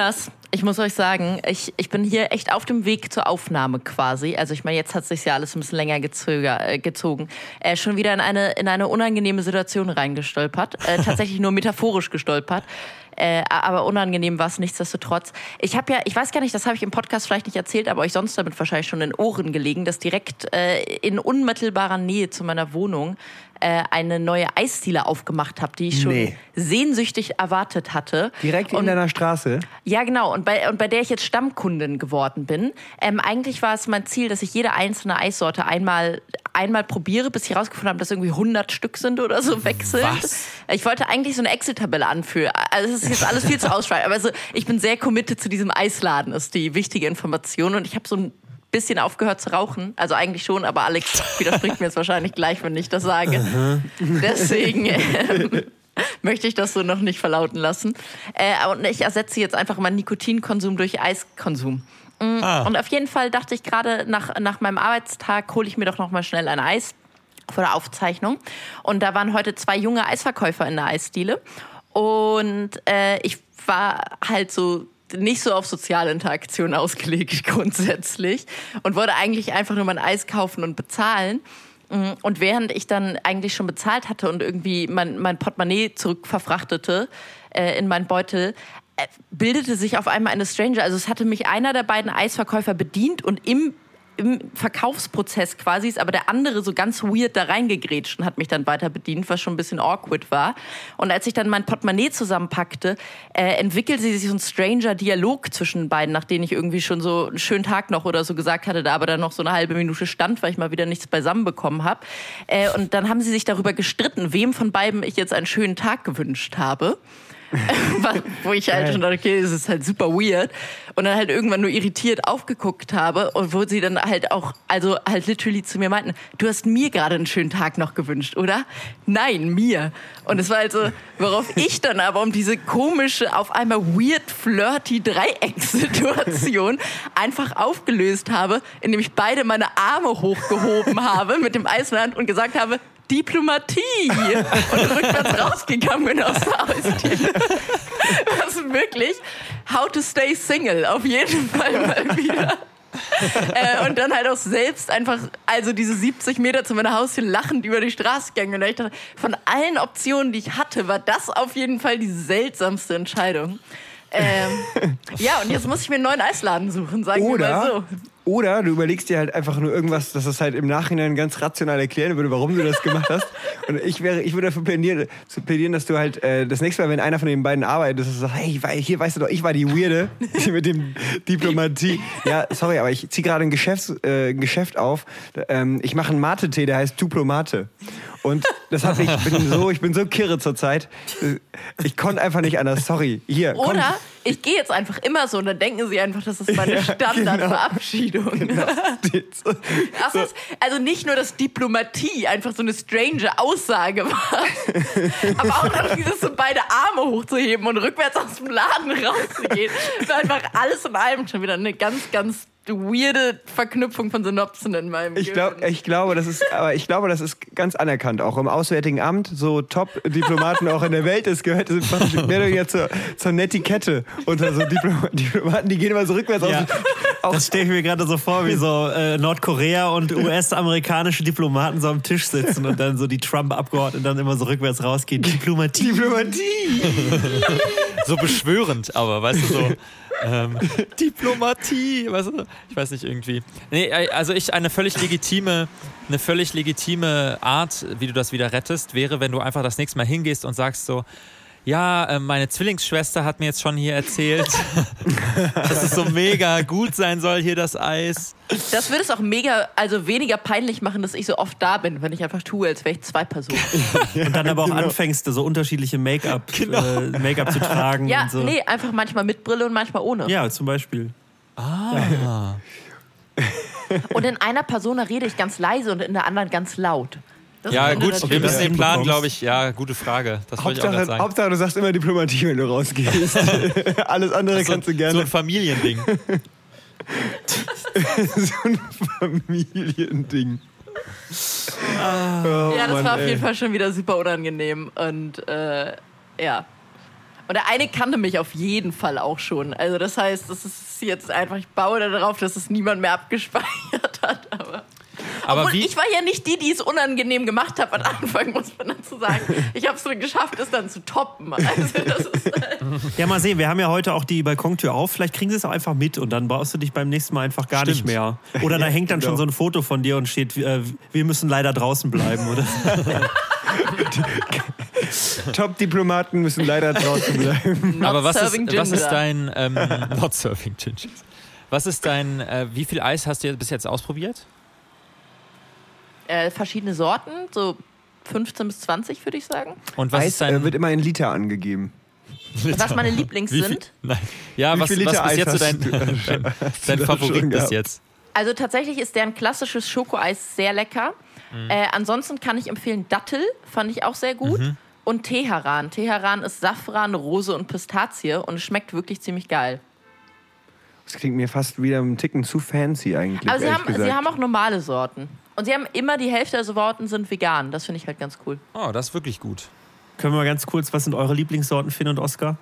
Kinders, ich muss euch sagen, ich, ich bin hier echt auf dem Weg zur Aufnahme quasi. Also ich meine, jetzt hat sich ja alles ein bisschen länger gezöger, äh, gezogen. Äh, schon wieder in eine, in eine unangenehme Situation reingestolpert. Äh, tatsächlich nur metaphorisch gestolpert. Äh, aber unangenehm war es nichtsdestotrotz. Ich habe ja, ich weiß gar nicht, das habe ich im Podcast vielleicht nicht erzählt, aber euch sonst damit wahrscheinlich schon in Ohren gelegen, dass direkt äh, in unmittelbarer Nähe zu meiner Wohnung äh, eine neue Eisdiele aufgemacht habe, die ich schon Nee. sehnsüchtig erwartet hatte. Direkt in Und- deiner Straße. ja, genau. Und bei, und bei der ich jetzt Stammkundin geworden bin. Ähm, eigentlich war es mein Ziel, dass ich jede einzelne Eissorte einmal, einmal probiere, bis ich herausgefunden habe, dass irgendwie 100 Stück sind oder so weg sind. Was? Ich wollte eigentlich so eine Excel-Tabelle anführen. Also es ist jetzt alles viel zu ausschweifend. Aber also, ich bin sehr committed zu diesem Eisladen, ist die wichtige Information. Und ich habe so ein bisschen aufgehört zu rauchen. Also eigentlich schon, aber Alex widerspricht mir jetzt wahrscheinlich gleich, wenn ich das sage. Deswegen... Ähm, möchte ich das so noch nicht verlauten lassen. Äh, und ich ersetze jetzt einfach meinen Nikotinkonsum durch Eiskonsum. Mm, Ah. Und auf jeden Fall dachte ich gerade, nach, nach meinem Arbeitstag hole ich mir doch noch mal schnell ein Eis vor der Aufzeichnung. Und da waren heute zwei junge Eisverkäufer in der Eisdiele. Und äh, ich war halt so nicht so auf soziale Interaktion ausgelegt grundsätzlich und wollte eigentlich einfach nur mein Eis kaufen und bezahlen. Mm, Und während ich dann eigentlich schon bezahlt hatte und irgendwie mein, mein Portemonnaie zurückverfrachtete äh, in meinen Beutel, äh, bildete sich auf einmal eine Stranger. Also es hatte mich einer der beiden Eisverkäufer bedient und im im Verkaufsprozess quasi ist aber der andere so ganz weird da reingegrätscht und hat mich dann weiter bedient, was schon ein bisschen awkward war. Und als ich dann mein Portemonnaie zusammenpackte, äh, entwickelte sich so ein stranger Dialog zwischen beiden, nach dem ich irgendwie schon so einen schönen Tag noch oder so gesagt hatte, da aber dann noch so eine halbe Minute stand, weil ich mal wieder nichts beisammen bekommen habe. Äh, und dann haben sie sich darüber gestritten, wem von beiden ich jetzt einen schönen Tag gewünscht habe. Wo ich halt schon dachte, okay, das ist halt super weird. Und dann halt irgendwann nur irritiert aufgeguckt habe und wo sie dann halt auch, also halt literally zu mir meinten, du hast mir gerade einen schönen Tag noch gewünscht, oder? Nein, mir. Und es war also, worauf ich dann aber um diese komische, auf einmal weird, flirty Dreieckssituation einfach aufgelöst habe, indem ich beide meine Arme hochgehoben habe mit dem Eis in der Hand und gesagt habe, Diplomatie! Und rückwärts rausgegangen bin aus der Eisdiele. Was wirklich How to Stay Single auf jeden Fall mal wieder. äh, und dann halt auch selbst einfach, also diese 70 Meter zu meiner Haustür lachend über die Straße gegangen. Und ich dachte, von allen Optionen, die ich hatte, war das auf jeden Fall die seltsamste Entscheidung. Ähm, ja, und jetzt muss ich mir einen neuen Eisladen suchen, sagen wir mal Oder, so. Oder du überlegst dir halt einfach nur irgendwas, das es halt im Nachhinein ganz rational erklären würde, warum du das gemacht hast. Und ich wäre, ich würde dafür plädieren, plädieren, dass du halt äh, das nächste Mal, wenn einer von den beiden arbeitet, dass du sagst, hey, war- hier weißt du doch, ich war die Weirde mit dem Diplomatie. Ja, sorry, aber ich ziehe gerade ein, Geschäfts, äh, Geschäft auf. Ähm, ich mache einen Mate-Tee, der heißt Diplomate. Und das hat ich bin so, ich bin so kirre zurzeit. Ich konnte einfach nicht anders. Sorry. Hier, komm. Oder ich gehe jetzt einfach immer so und dann denken sie einfach, das ist meine Standardverabschiedung. Das ist, also nicht nur, dass Diplomatie einfach so eine strange Aussage war, aber auch noch dieses so beide Arme hochzuheben und rückwärts aus dem Laden rauszugehen. War einfach alles in allem schon wieder eine ganz, ganz weirde Verknüpfung von Synopsen in meinem Ich, glaub, Gehirn. ich glaube, das ist, aber ich glaube, das ist ganz anerkannt, auch im Auswärtigen Amt. So Top-Diplomaten auch in der Welt ist gehört, sind fast mehr oder weniger zur, zur Netiquette unter so Diplom Diplomaten, die gehen immer so rückwärts Ja. auf. Das stelle ich mir gerade so vor, wie so äh, Nordkorea und US-amerikanische Diplomaten so am Tisch sitzen und dann so die Trump-Abgeordneten dann immer so rückwärts rausgehen. Diplomatie. Diplomatie! so beschwörend, aber weißt du so. Ähm, Diplomatie, weißt? Ich weiß nicht irgendwie. Nee, also ich eine völlig legitime, eine völlig legitime Art, wie du das wieder rettest, wäre, wenn du einfach das nächste Mal hingehst und sagst so. Ja, äh, meine Zwillingsschwester hat mir jetzt schon hier erzählt, dass es so mega gut sein soll, hier das Eis. Das würde es auch mega, also weniger peinlich machen, dass ich so oft da bin, wenn ich einfach tue, als wäre ich zwei Personen. Und dann aber auch Genau. anfängst, so unterschiedliche Make-up Genau. äh, Make-up zu tragen. Ja, und so. nee, einfach manchmal mit Brille und manchmal ohne. Ja, zum Beispiel. Und in einer Persona rede ich ganz leise und in der anderen ganz laut. Das Ja, gut, wir müssen den Plan, glaube ich, ja, gute Frage. Das wollte ich auch Hauptsache, sagen. Hauptsache, du sagst immer Diplomatie, wenn du rausgehst. Alles andere so, kannst du so gerne. ein Familiending. so ein Familiending. Oh, Ja, das Mann, war auf ey. jeden Fall schon wieder super unangenehm. Und äh, ja. Und der eine kannte mich auf jeden Fall auch schon. Also das heißt, das ist jetzt einfach, ich baue darauf, dass es niemand mehr abgespeichert hat. Aber, Aber Obwohl, wie, ich war ja nicht die, die es unangenehm gemacht hat am Anfang, muss man dazu sagen. Ich habe es nur geschafft, es dann zu toppen. Also das ist, äh, Ja, mal sehen. Wir haben ja heute auch die Balkontür auf. Vielleicht kriegen sie es auch einfach mit und dann brauchst du dich beim nächsten Mal einfach gar nicht Stimmt. mehr. Oder da hängt dann schon genau. so ein Foto von dir und steht, äh, wir müssen leider draußen bleiben. Oder? Top-Diplomaten müssen leider draußen bleiben. not aber was ist, was ist ginger. dein ähm, Not serving Gingers? Was ist dein, äh, wie viel Eis hast du bis jetzt ausprobiert? Äh, verschiedene Sorten, so 15 bis 20 würde ich sagen. Und was Eis ist dein äh, wird immer in Liter angegeben. Was meine Lieblings viel- sind. Nein. Ja, Wie was, viel Liter was bis Eis jetzt so dein, du- dein, dein Favorit bis jetzt? Also tatsächlich ist deren klassisches Schokoeis sehr lecker. Mhm. Äh, ansonsten kann ich empfehlen Dattel, fand ich auch sehr gut. Mhm. Und Teheran. Teheran ist Safran, Rose und Pistazie und es schmeckt wirklich ziemlich geil. Das klingt mir fast wieder ein Ticken zu fancy eigentlich. Aber sie haben, sie haben auch normale Sorten. Und sie haben immer die Hälfte der Sorten sind vegan. Das finde ich halt ganz cool. Oh, das ist wirklich gut. Können wir mal ganz kurz, was sind eure Lieblingssorten, Finn und Oskar?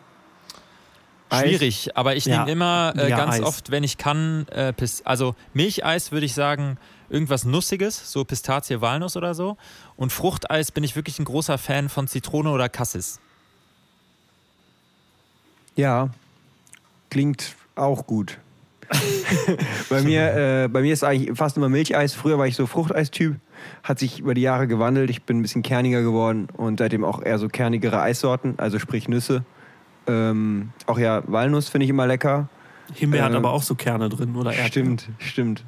Eis. Schwierig, aber ich Ja. nehme immer äh, Ja, ganz Eis. oft, wenn ich kann, äh, also Milcheis würde ich sagen, irgendwas Nussiges, so Pistazie, Walnuss oder so. Und Fruchteis bin ich wirklich ein großer Fan von Zitrone oder Cassis. Ja, klingt auch gut. Bei, mir, äh, bei mir ist eigentlich fast immer Milcheis. Früher war ich so Fruchteistyp, hat sich über die Jahre gewandelt. Ich bin ein bisschen kerniger geworden und seitdem auch eher so kernigere Eissorten, also sprich Nüsse. Ähm, auch ja, Walnuss finde ich immer lecker. Himbeer hat Ähm, aber auch so Kerne drin, oder? Erdbeeren? Stimmt, stimmt.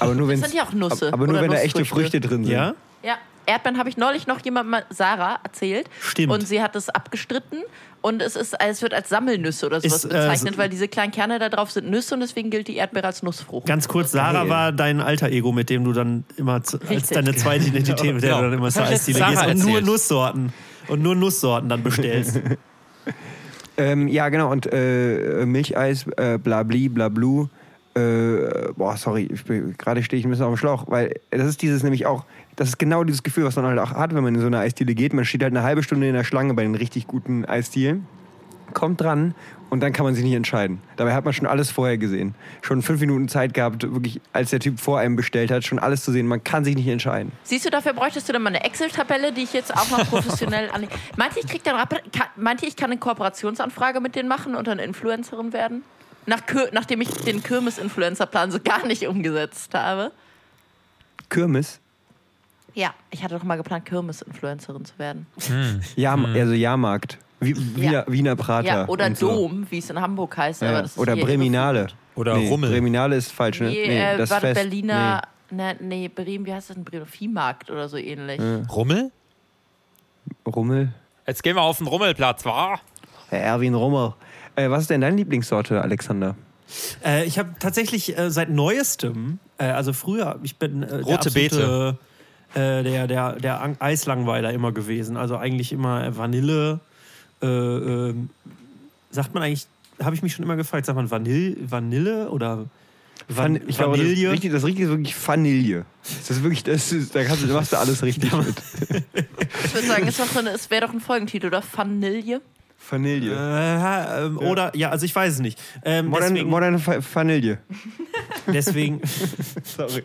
Aber nur wenn sind ja auch Nüsse Aber nur oder wenn da echte. Früchte drin sind. Ja? Ja, Erdbeeren habe ich neulich noch jemand mal, Sarah, erzählt. Stimmt. Und sie hat es abgestritten. Und es, ist, es wird als Sammelnüsse oder sowas Ist, äh, bezeichnet, so- weil diese kleinen Kerne da drauf sind Nüsse und deswegen gilt die Erdbeere als Nussfrucht. Ganz kurz, Sarah Geil. war dein alter Ego, mit dem du dann immer zu, als Richtig. deine zweite Identität, mit der Genau. du dann immer zur Eisdiele gehst und nur. Nusssorten und nur Nusssorten dann bestellst. Ähm, ja, genau. Und äh, Milcheis, äh, blabli, blablu. Äh, boah, sorry, gerade stehe ich ein bisschen auf dem Schlauch, weil das ist dieses nämlich auch, das ist genau dieses Gefühl, was man halt auch hat, wenn man in so eine Eisdiele geht. Man steht halt eine halbe Stunde in der Schlange bei den richtig guten Eisdielen, kommt dran und dann kann man sich nicht entscheiden. Dabei hat man schon alles vorher gesehen. Schon fünf Minuten Zeit gehabt, wirklich, als der Typ vor einem bestellt hat, schon alles zu sehen. Man kann sich nicht entscheiden. Siehst du, dafür bräuchtest du dann mal eine Excel-Tabelle, die ich jetzt auch noch professionell an. Meint ihr, ich krieg dann meint ihr, ich kann eine Kooperationsanfrage mit denen machen und dann Influencerin werden? Nach nachdem ich den Kirmes-Influencer-Plan so gar nicht umgesetzt habe. Kirmes? Ja, ich hatte doch mal geplant, Kirmes-Influencerin zu werden. Jahr, Also Jahrmarkt. Wie, Wiener, Ja. Wiener Prater. Ja, oder und so. Dom, wie es in Hamburg heißt. Ja. Aber das ist Oder Breminale. Oder nee, Rummel. Breminale ist falsch, ne? Nee, äh, das war Fest. Berliner. Nee. nee, Bremen, wie heißt das denn? Bremen? Viehmarkt oder so ähnlich. Rummel? Nee. Rummel. Jetzt gehen wir auf den Rummelplatz, wa? Herr Erwin Rummel. Äh, was ist denn deine Lieblingssorte, Alexander? äh, ich habe tatsächlich äh, seit neuestem, äh, also früher, ich bin äh, Rote der absolute, äh, der, der, der Ang- Eislangweiler immer gewesen. Also eigentlich immer Vanille. Äh, ähm, sagt man eigentlich, habe ich mich schon immer gefragt, sagt man Vanille, Vanille oder Van ich glaube, das, Vanille? richtig, das Richtige ist wirklich Vanille. Das ist wirklich, das ist, da, kannst du, da machst du alles richtig mit. Ich würde sagen, so es wäre doch ein Folgentitel, oder? Vanille. Vanille. Äh, ähm, Oder, ja, also ich weiß es nicht. Ähm, Modern, deswegen, modern Va- Vanille. deswegen, Sorry.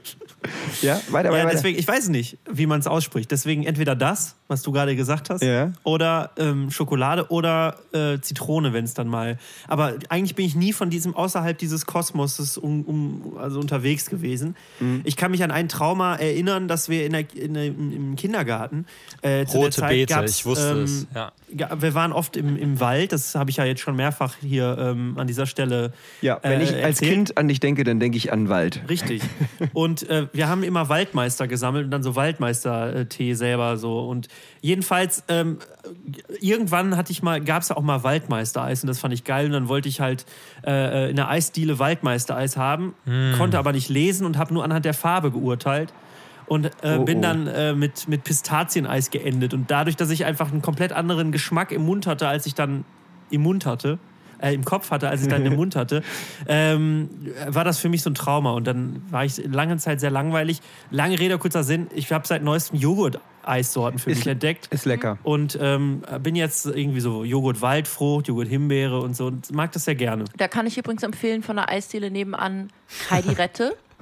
Ja, weiter, ja, weiter. deswegen, ich weiß nicht, wie man es ausspricht. Deswegen entweder das, was du gerade gesagt hast, Ja. oder ähm, Schokolade oder äh, Zitrone, wenn es dann mal. Aber eigentlich bin ich nie von diesem außerhalb dieses Kosmoses um, um, also unterwegs gewesen. Mhm. Ich kann mich an ein Trauma erinnern, dass wir in der, in der, im Kindergarten äh, zu der Rote Zeit Beete, ich wusste ähm, es. Ja. ja, wir waren oft im, im Wald, das habe ich ja jetzt schon mehrfach hier ähm, an dieser Stelle. ja, wenn äh, ich als erzählt. Kind an dich denke, dann denke ich an Wald. Richtig. Und äh, wir haben immer Waldmeister gesammelt und dann so Waldmeister-Tee selber so. Und jedenfalls, ähm, irgendwann hatte ich mal, gab es ja auch mal Waldmeistereis und das fand ich geil. Und dann wollte ich halt äh, in der Eisdiele Waldmeistereis haben, konnte aber nicht lesen und habe nur anhand der Farbe geurteilt. Und äh, Oh, bin oh. dann äh, mit, mit Pistazieneis geendet. Und dadurch, dass ich einfach einen komplett anderen Geschmack im Mund hatte, als ich dann im Mund hatte, äh, im Kopf hatte, als ich dann im Mund hatte, ähm, war das für mich so ein Trauma. Und dann war ich lange Zeit sehr langweilig. Lange Rede, kurzer Sinn. Ich habe seit neuestem Joghurt Eissorten für mich Ist- entdeckt. Ist lecker. Und ähm, bin jetzt irgendwie so Joghurt Waldfrucht, Joghurt Himbeere und so und mag das sehr gerne. Da kann ich übrigens empfehlen von der Eisdiele nebenan Heidi Rette,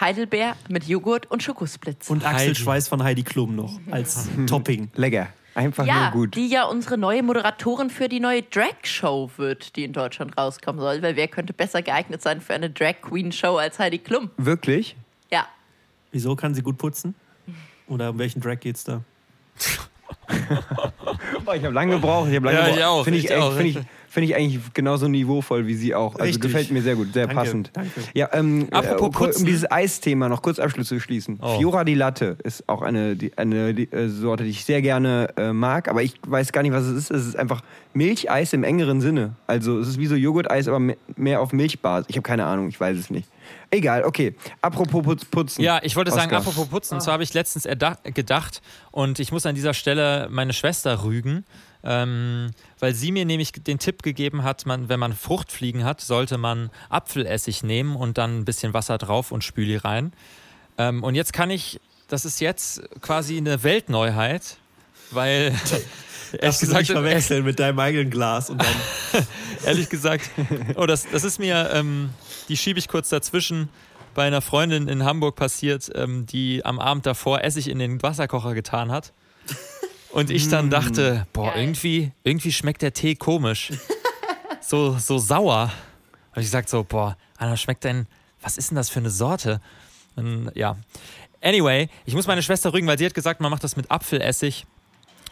Heidelbeer mit Joghurt und Schokosplitz. Und Heidi. Achselschweiß von Heidi Klum noch als Topping. Lecker. Einfach ja, nur gut. die ja unsere neue Moderatorin für die neue Drag-Show wird, die in Deutschland rauskommen soll. Weil wer könnte besser geeignet sein für eine Drag-Queen-Show als Heidi Klum? Wirklich? Ja. Wieso kann sie gut putzen? Oder um welchen Drag geht's da? Ich habe lange gebraucht. Ich habe lange Ja, gebraucht. ich auch, Finde ich, echt- auch. Finde ich, finde ich eigentlich genauso niveauvoll wie sie auch. Also Richtig. gefällt mir sehr gut, sehr Danke, passend. danke. Ja, ähm, Apropos äh, um putzen. dieses Eisthema noch kurz Abschluss zu schließen. Oh. Fiora di Latte ist auch eine, die, eine die, äh, Sorte, die ich sehr gerne äh, mag, aber ich weiß gar nicht, was es ist. Es ist einfach Milcheis im engeren Sinne. Also es ist wie so Joghurt-Eis, aber me- mehr auf Milchbasis. Ich habe keine Ahnung, ich weiß es nicht. Egal, okay. Apropos Putz, Putzen. Ja, ich wollte sagen, Oskar. apropos Putzen, so habe ich letztens gedacht und ich muss an dieser Stelle meine Schwester rügen, ähm, weil sie mir nämlich den Tipp gegeben hat, man, wenn man Fruchtfliegen hat, sollte man Apfelessig nehmen und dann ein bisschen Wasser drauf und Spüli rein. Ähm, und jetzt kann ich, das ist jetzt quasi eine Weltneuheit, weil ehrlich gesagt, nicht verwechseln mit deinem eigenen Glas und dann ehrlich gesagt, oh, das, das ist mir, ähm, die schiebe ich kurz dazwischen, bei einer Freundin in Hamburg passiert, ähm, die am Abend davor Essig in den Wasserkocher getan hat. Und ich dann dachte, boah, Geil. irgendwie, irgendwie schmeckt der Tee komisch. So, so sauer. Und ich gesagt so, boah, Anna, schmeckt denn, was ist denn das für eine Sorte? Und, ja. Anyway, ich muss meine Schwester rügen, weil sie hat gesagt, man macht das mit Apfelessig,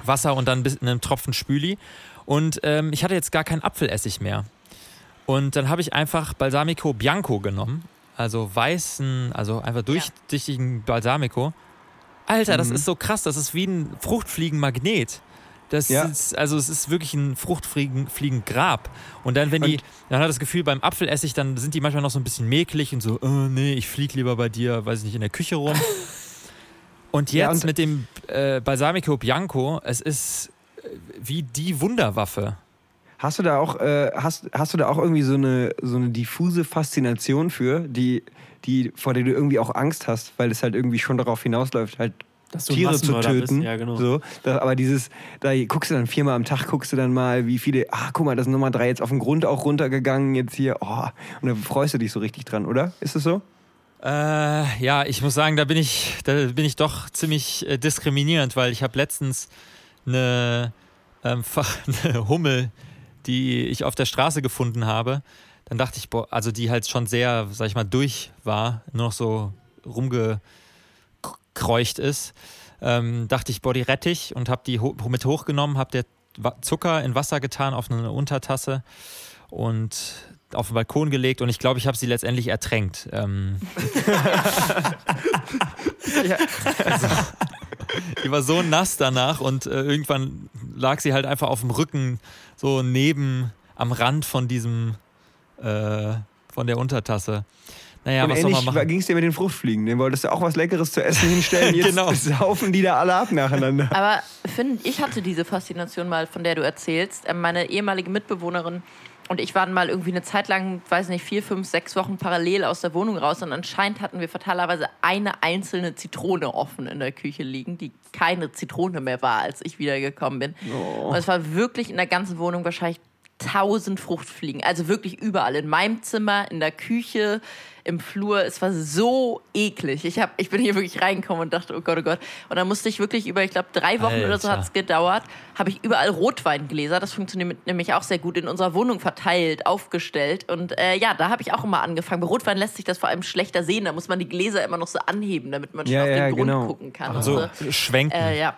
Wasser und dann einem Tropfen Spüli. Und ähm, ich hatte jetzt gar keinen Apfelessig mehr. Und dann habe ich einfach Balsamico Bianco genommen. Also weißen, also einfach durchsichtigen Balsamico. Alter, das ist so krass. Das ist wie ein Fruchtfliegenmagnet. Das Ja. ist, also es ist wirklich ein Fruchtfliegengrab. Und dann, wenn die, dann hat das Gefühl, beim Apfelessig, dann sind die manchmal noch so ein bisschen mäkelig und so, oh, nee, ich flieg lieber bei dir, weiß ich nicht, in der Küche rum. Und jetzt Ja, und- mit dem äh, Balsamico Bianco, es ist äh, wie die Wunderwaffe. Hast du da auch, äh, hast, hast du da auch irgendwie so eine, so eine diffuse Faszination für, die, die, vor der du irgendwie auch Angst hast, weil es halt irgendwie schon darauf hinausläuft, halt Tiere zu töten. Ja, genau. So, da, aber dieses, da guckst du dann viermal am Tag, guckst du dann mal, wie viele, ah, guck mal, das ist Nummer drei jetzt auf den Grund auch runtergegangen, jetzt hier, oh, und da freust du dich so richtig dran, oder? Ist es so? Äh, ja, ich muss sagen, da bin ich, da bin ich doch ziemlich äh, diskriminierend, weil ich habe letztens eine, ähm, eine Hummel, die ich auf der Straße gefunden habe. Dann dachte ich, boah, also die halt schon sehr, sag ich mal, durch war, nur noch so rumgekreucht ist. Ähm, dachte ich, boah, die rette ich und habe die ho mit hochgenommen, habe der Zucker in Wasser getan auf eine Untertasse und auf den Balkon gelegt und ich glaube, ich habe sie letztendlich ertränkt. Ähm, also, die war so nass danach und äh, irgendwann lag sie halt einfach auf dem Rücken, so neben, am Rand von diesem, äh, von der Untertasse. Naja, und was soll man machen? ging es dir mit den Fruchtfliegen. Den wolltest du auch was Leckeres zu essen hinstellen. Jetzt Genau. saufen die da alle ab nacheinander. Aber Finn, ich hatte diese Faszination mal, von der du erzählst. Ähm, Meine ehemalige Mitbewohnerin und ich waren mal irgendwie eine Zeit lang, weiß nicht, vier, fünf, sechs Wochen parallel aus der Wohnung raus und anscheinend hatten wir fatalerweise eine einzelne Zitrone offen in der Küche liegen, die keine Zitrone mehr war, als ich wiedergekommen bin. Und es war wirklich in der ganzen Wohnung wahrscheinlich tausend Fruchtfliegen. Also wirklich überall. In meinem Zimmer, in der Küche, im Flur. Es war so eklig. Ich, hab, ich bin hier wirklich reingekommen und dachte, oh Gott, oh Gott. Und dann musste ich wirklich über, ich glaube, drei Wochen oder so Alter. hat es gedauert, habe ich überall Rotweingläser. Das funktioniert nämlich auch sehr gut in unserer Wohnung verteilt, aufgestellt. Und äh, ja, da habe ich auch immer angefangen. Bei Rotwein lässt sich das vor allem schlechter sehen. Da muss man die Gläser immer noch so anheben, damit man schon Ja, auf ja, den Grund genau. gucken kann. so Und so. schwenken. Äh, ja.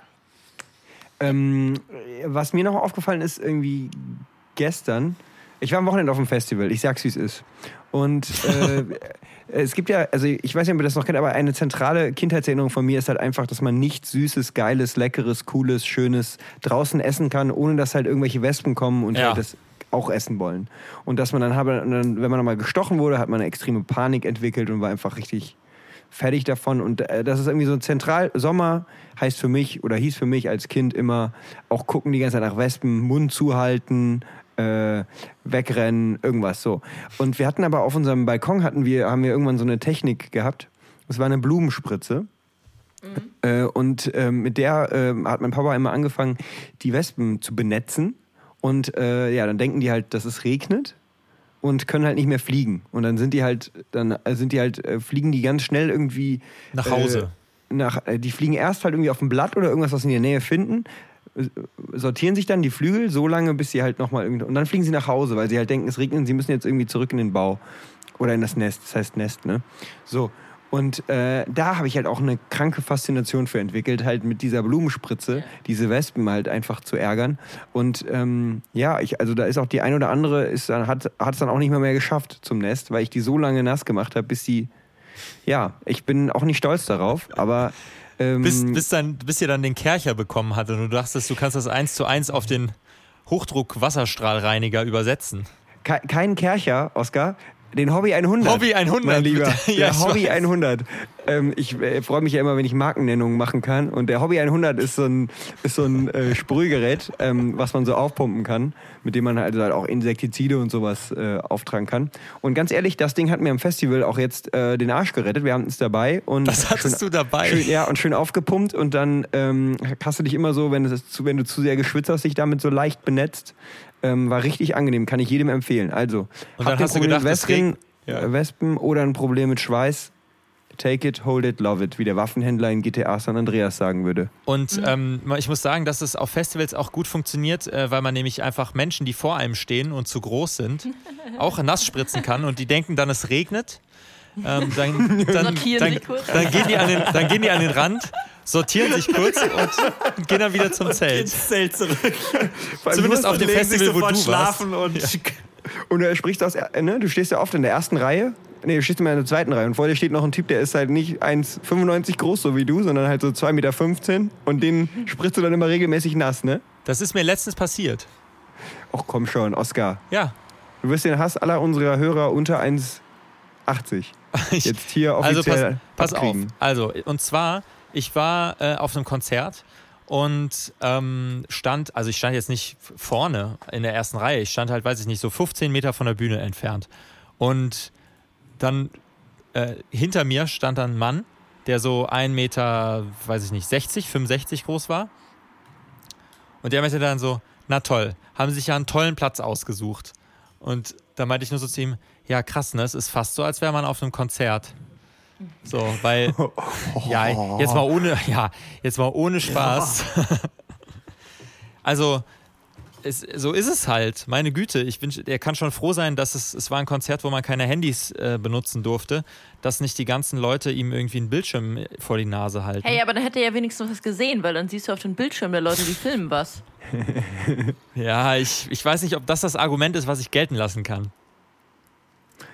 Ähm, was mir noch aufgefallen ist, irgendwie gestern, ich war am Wochenende auf dem Festival, ich sag's wie es ist. Und äh, es gibt ja, also ich weiß nicht, ob ihr das noch kennt, aber eine zentrale Kindheitserinnerung von mir ist halt einfach, dass man nichts Süßes, Geiles, Leckeres, Cooles, Schönes draußen essen kann, ohne dass halt irgendwelche Wespen kommen und Ja. halt das auch essen wollen. Und dass man dann, habe, wenn man dann mal gestochen wurde, hat man eine extreme Panik entwickelt und war einfach richtig fertig davon. Und äh, das ist irgendwie so zentral. Sommer heißt für mich oder hieß für mich als Kind immer auch gucken die ganze Zeit nach Wespen, Mund zuhalten, äh, wegrennen, irgendwas so. Und wir hatten aber auf unserem Balkon hatten wir, haben wir irgendwann so eine Technik gehabt. Das war eine Blumenspritze. Äh, und äh, mit der äh, hat mein Papa immer angefangen, die Wespen zu benetzen. Und äh, ja, dann denken die halt, dass es regnet und können halt nicht mehr fliegen. Und dann sind die halt, dann äh, sind die halt, äh, fliegen die ganz schnell irgendwie Nach Hause. Äh, nach, äh, die fliegen erst halt irgendwie auf dem Blatt oder irgendwas, was sie in der Nähe finden, sortieren sich dann die Flügel so lange, bis sie halt nochmal irgendwie. Und dann fliegen sie nach Hause, weil sie halt denken, es regnet und sie müssen jetzt irgendwie zurück in den Bau. Oder in das Nest, das heißt Nest, ne? So. Und äh, da habe ich halt auch eine kranke Faszination für entwickelt, halt mit dieser Blumenspritze diese Wespen halt einfach zu ärgern. Und ähm, ja, ich, also da ist auch die ein oder andere, ist dann, hat es dann auch nicht mehr, mehr geschafft zum Nest, weil ich die so lange nass gemacht habe, bis die, ja, ich bin auch nicht stolz darauf, aber ähm, bis, bis, dann, bis ihr dann den Kercher bekommen hattet und du dachtest, du kannst das eins zu eins auf den Hochdruck-Wasserstrahlreiniger übersetzen. ke kein Kercher, Oskar, den Hobby 100. Hobby 100, Mein Lieber. Ja, der Hobby weiß. 100. Ähm, ich äh, freue mich ja immer, wenn ich Markennennungen machen kann. Und der Hobby 100 ist so ein, ist so ein äh, Sprühgerät, ähm, was man so aufpumpen kann, mit dem man halt, halt auch Insektizide und sowas äh, auftragen kann. Und ganz ehrlich, das Ding hat mir am Festival auch jetzt äh, den Arsch gerettet. Wir haben es dabei. Und Das hattest du dabei? Schön, ja, und schön aufgepumpt. Und dann ähm, hast du dich immer so, wenn, es wenn du zu sehr geschwitzt hast, dich damit so leicht benetzt. Ähm, war richtig angenehm, kann ich jedem empfehlen. Also, Und habt dann ihr hast du ein Problem gedacht, mit es Wespen, Ja. äh, Wespen oder ein Problem mit Schweiß? Take it, hold it, love it, wie der Waffenhändler in GTA San Andreas sagen würde. Und ähm, ich muss sagen, dass es auf Festivals auch gut funktioniert, äh, weil man nämlich einfach Menschen, die vor einem stehen und zu groß sind, auch nass spritzen kann und die denken dann, es regnet. Ähm, dann, dann, Sortieren dann, sich kurz. dann, gehen die an den, dann gehen die an den Rand, sortieren sich kurz und gehen dann wieder zum Zelt. Ins Zelt zurück. Zumindest auf dem Festival, wo du schlafen warst. und Und du sprichst aus, ne? du stehst ja oft in der ersten Reihe. Nee, du stehst immer in der zweiten Reihe. Und vor dir steht noch ein Typ, der ist halt nicht 1,95 groß, so wie du, sondern halt so 2,15 Meter. Und den spritzt du dann immer regelmäßig nass, ne? Das ist mir letztens passiert. Ach komm schon, Oskar. Ja. Du wirst den Hass aller unserer Hörer unter 1,80 jetzt hier Also offiziell pass, pass auf. Also, und zwar, ich war äh, auf einem Konzert und ähm, stand, also ich stand jetzt nicht vorne in der ersten Reihe, ich stand halt, weiß ich nicht, so 15 Meter von der Bühne entfernt. Und dann äh, hinter mir stand dann ein Mann, der so 1 Meter, weiß ich nicht, 60, 65 groß war. Und der meinte dann so, na toll, haben sich ja einen tollen Platz ausgesucht. Und da meinte ich nur so zu ihm, ja krass, ne? Es ist fast so, als wäre man auf einem Konzert. So, weil, ja, jetzt mal ohne, ja, jetzt mal ohne Spaß. Also, es, so ist es halt. Meine Güte, ich bin, er kann schon froh sein, dass es, es war ein Konzert, wo man keine Handys äh, benutzen durfte, dass nicht die ganzen Leute ihm irgendwie einen Bildschirm vor die Nase halten. Hey, aber dann hätte er ja wenigstens was gesehen, weil dann siehst du auf dem Bildschirm der Leute, die filmen was. Ja, ich, ich weiß nicht, ob das das Argument ist, was ich gelten lassen kann.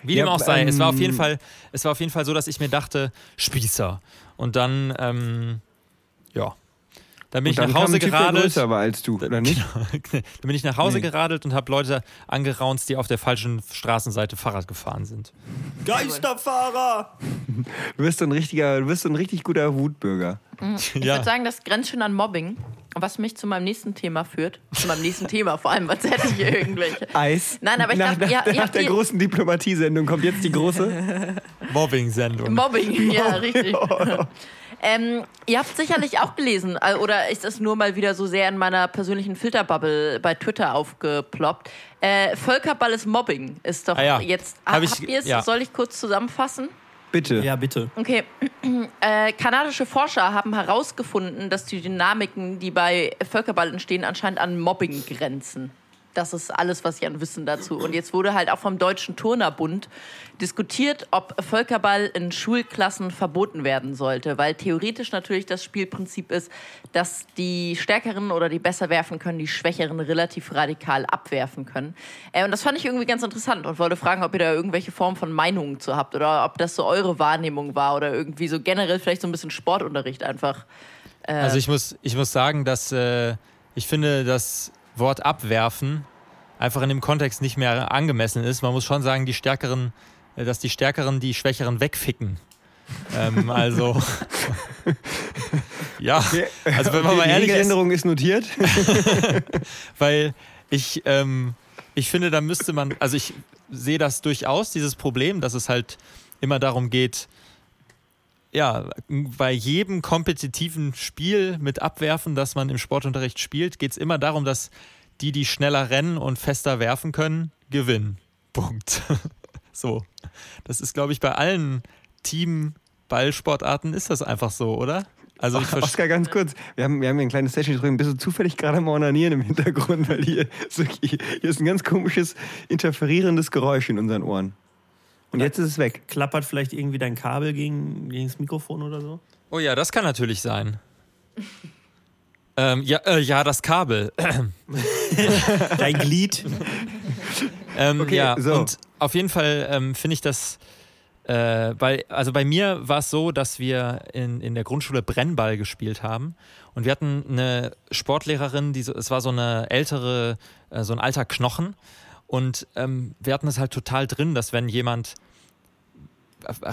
Wie Ja, dem auch sei, es war auf ähm, jeden Fall, es war auf jeden Fall so, dass ich mir dachte, Spießer. Und dann, ähm, ja, dann bin Und dann ich nach Hause geradelt. größer war als du, oder nicht? dann bin ich nach Hause Nee. geradelt und habe Leute angeraunzt, die auf der falschen Straßenseite Fahrrad gefahren sind. Geisterfahrer! Du bist so ein richtiger, du bist so ein richtig guter Wutbürger. Ich Ja. würde sagen, das grenzt schon an Mobbing. Was mich zu meinem nächsten Thema führt. Zu meinem nächsten Thema, vor allem, als hätte ich hier irgendwelche. Eis. Nein, aber ich nach, glaub, nach, ihr- nach der großen Diplomatiesendung kommt jetzt die große. Mobbing-Sendung. Mobbing, ja, richtig. Ähm, ihr habt sicherlich auch gelesen, äh, oder ist es nur mal wieder so sehr in meiner persönlichen Filterbubble bei Twitter aufgeploppt? Äh, Völkerball ist Mobbing, ist doch Ah ja. jetzt. Hab Hab, ich- habt ihr es? ja. Soll ich kurz zusammenfassen? Bitte. Ja, bitte. Okay, äh, kanadische Forscher haben herausgefunden, dass die Dynamiken, die bei Völkerball entstehen, anscheinend an Mobbing grenzen. Das ist alles, was ich an Wissen dazu. Und jetzt wurde halt auch vom Deutschen Turnerbund diskutiert, ob Völkerball in Schulklassen verboten werden sollte, weil theoretisch natürlich das Spielprinzip ist, dass die Stärkeren oder die besser werfen können, die Schwächeren relativ radikal abwerfen können. Äh, und das fand ich irgendwie ganz interessant und wollte fragen, ob ihr da irgendwelche Form von Meinungen zu habt oder ob das so eure Wahrnehmung war oder irgendwie so generell vielleicht so ein bisschen Sportunterricht einfach. Also ich muss, ich muss sagen, dass äh, ich finde, das Wort abwerfen einfach in dem Kontext nicht mehr angemessen ist. Man muss schon sagen, die Stärkeren, äh, dass die Stärkeren die Schwächeren wegficken. ähm, also ja, also wenn man Okay, mal die ehrlich ist, Regeländerung ist notiert. weil ich, ähm, ich finde, da müsste man, also ich sehe das durchaus, dieses Problem, dass es halt immer darum geht, ja, bei jedem kompetitiven Spiel mit Abwerfen, das man im Sportunterricht spielt, geht es immer darum, dass die, die schneller rennen und fester werfen können, gewinnen. Punkt. so. Das ist, glaube ich, bei allen Team-Ballsportarten ist das einfach so, oder? Also ich. Oskar, ganz kurz. Wir haben, wir haben hier ein kleines Session drüben. Bist du zufällig gerade am Onanieren im Hintergrund? Weil hier, hier ist ein ganz komisches, interferierendes Geräusch in unseren Ohren. Und jetzt ist es weg. Klappert vielleicht irgendwie dein Kabel gegen, gegen das Mikrofon oder so? Oh ja, das kann natürlich sein. ähm, ja, äh, ja, das Kabel. Dein Glied. Ähm, Okay, ja, so. und auf jeden Fall ähm, finde ich das, äh, bei, also bei mir war es so, dass wir in, in der Grundschule Brennball gespielt haben und wir hatten eine Sportlehrerin, die so, es war so eine ältere, äh, so ein alter Knochen und ähm, wir hatten es halt total drin, dass wenn jemand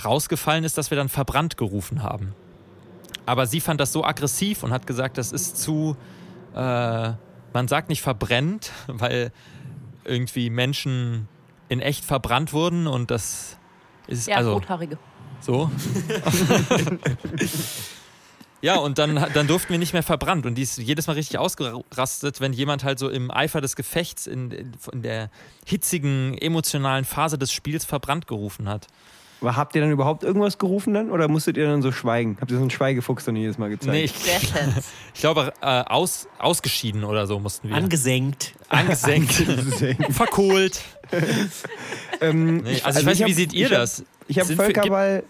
rausgefallen ist, dass wir dann verbrannt gerufen haben. Aber sie fand das so aggressiv und hat gesagt, das ist zu, äh, man sagt nicht verbrennt, weil irgendwie Menschen in echt verbrannt wurden und das ist Ja, also Rothaarige. so. ja, und dann, dann durften wir nicht mehr verbrannt. Und die ist jedes Mal richtig ausgerastet, wenn jemand halt so im Eifer des Gefechts, in, in, der hitzigen, emotionalen Phase des Spiels verbrannt gerufen hat. Aber habt ihr dann überhaupt irgendwas gerufen dann? Oder musstet ihr dann so schweigen? Habt ihr so einen Schweigefuchs dann jedes Mal gezeigt? Nee, ich, ich glaube, äh, aus, ausgeschieden oder so mussten wir. Angesenkt. Angesenkt. Verkohlt. ähm, Nee, also, ich weiß nicht, wie seht ihr ich hab- das? Ich habe Völkerball.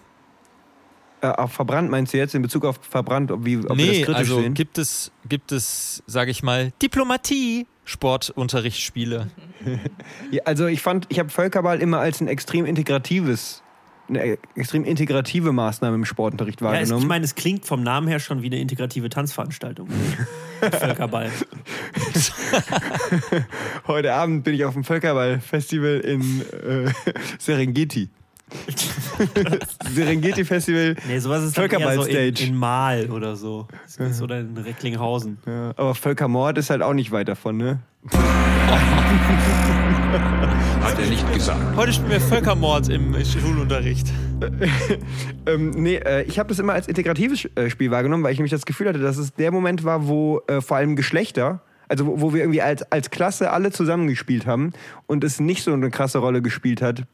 Äh, auch verbrannt meinst du jetzt in Bezug auf verbrannt, ob, wie, ob wir nee, das kritisch also sehen? gibt es, gibt es, sage ich mal, Diplomatie, Sportunterrichtsspiele. Ja, also ich fand, ich habe Völkerball immer als ein extrem integratives, eine extrem integrative Maßnahme im Sportunterricht Ja, es, wahrgenommen. ich meine, es klingt vom Namen her schon wie eine integrative Tanzveranstaltung. Völkerball. Heute Abend bin ich auf dem Völkerball-Festival in äh, Serengeti. Serengeti-Festival. Nee, sowas ist dann eher so in, Völkerball-Stage. in Mal oder so. Ist Oder in Recklinghausen. Ja, aber Völkermord ist halt auch nicht weit davon, ne? Hat er nicht gesagt. Heute spielen wir Völkermord im Schulunterricht. Ähm, nee, äh, ich habe das immer als integratives äh, Spiel wahrgenommen, weil ich nämlich das Gefühl hatte, dass es der Moment war, wo äh, vor allem Geschlechter, also wo, wo wir irgendwie als, als Klasse alle zusammengespielt haben und es nicht so eine krasse Rolle gespielt hat,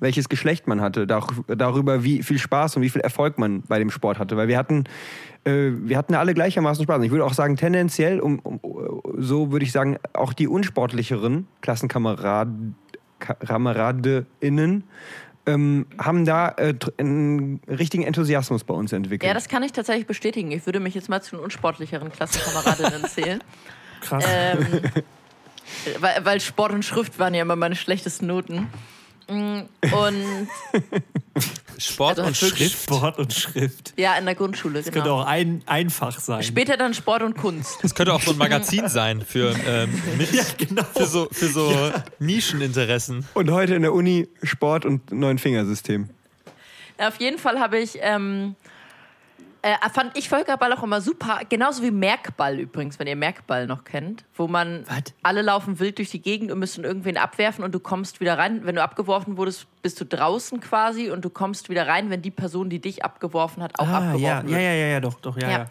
welches Geschlecht man hatte, dar darüber, wie viel Spaß und wie viel Erfolg man bei dem Sport hatte. Weil wir hatten, äh, wir hatten alle gleichermaßen Spaß. Und ich würde auch sagen, tendenziell, um, um, so würde ich sagen, auch die unsportlicheren Klassenkameradinnen ähm, haben da äh, einen richtigen Enthusiasmus bei uns entwickelt. Ja, das kann ich tatsächlich bestätigen. Ich würde mich jetzt mal zu den unsportlicheren Klassenkameradinnen zählen. Krass. ähm, weil, weil Sport und Schrift waren ja immer meine schlechtesten Noten. Mm, Und Sport Also und Schrift. Sport und Schrift. ja, in der Grundschule, Könnte genau. auch ein, einfach sein. Später dann Sport und Kunst. Das könnte auch so ein Magazin sein für, ähm, mit, Ja, genau. für so, für so Nischeninteressen. Und heute in der Uni Sport und Neun-Fingersystem. Auf jeden Fall habe ich, ähm, äh, fand ich Völkerball auch immer super. Genauso wie Merkball übrigens, wenn ihr Merkball noch kennt. Wo man, Was? alle laufen wild durch die Gegend und müssen irgendwen abwerfen und du kommst wieder rein. Wenn du abgeworfen wurdest, bist du draußen quasi und du kommst wieder rein, wenn die Person, die dich abgeworfen hat, auch Ah, abgeworfen ja, wird. ja, ja, ja, ja, doch, doch, ja, ja. Ja.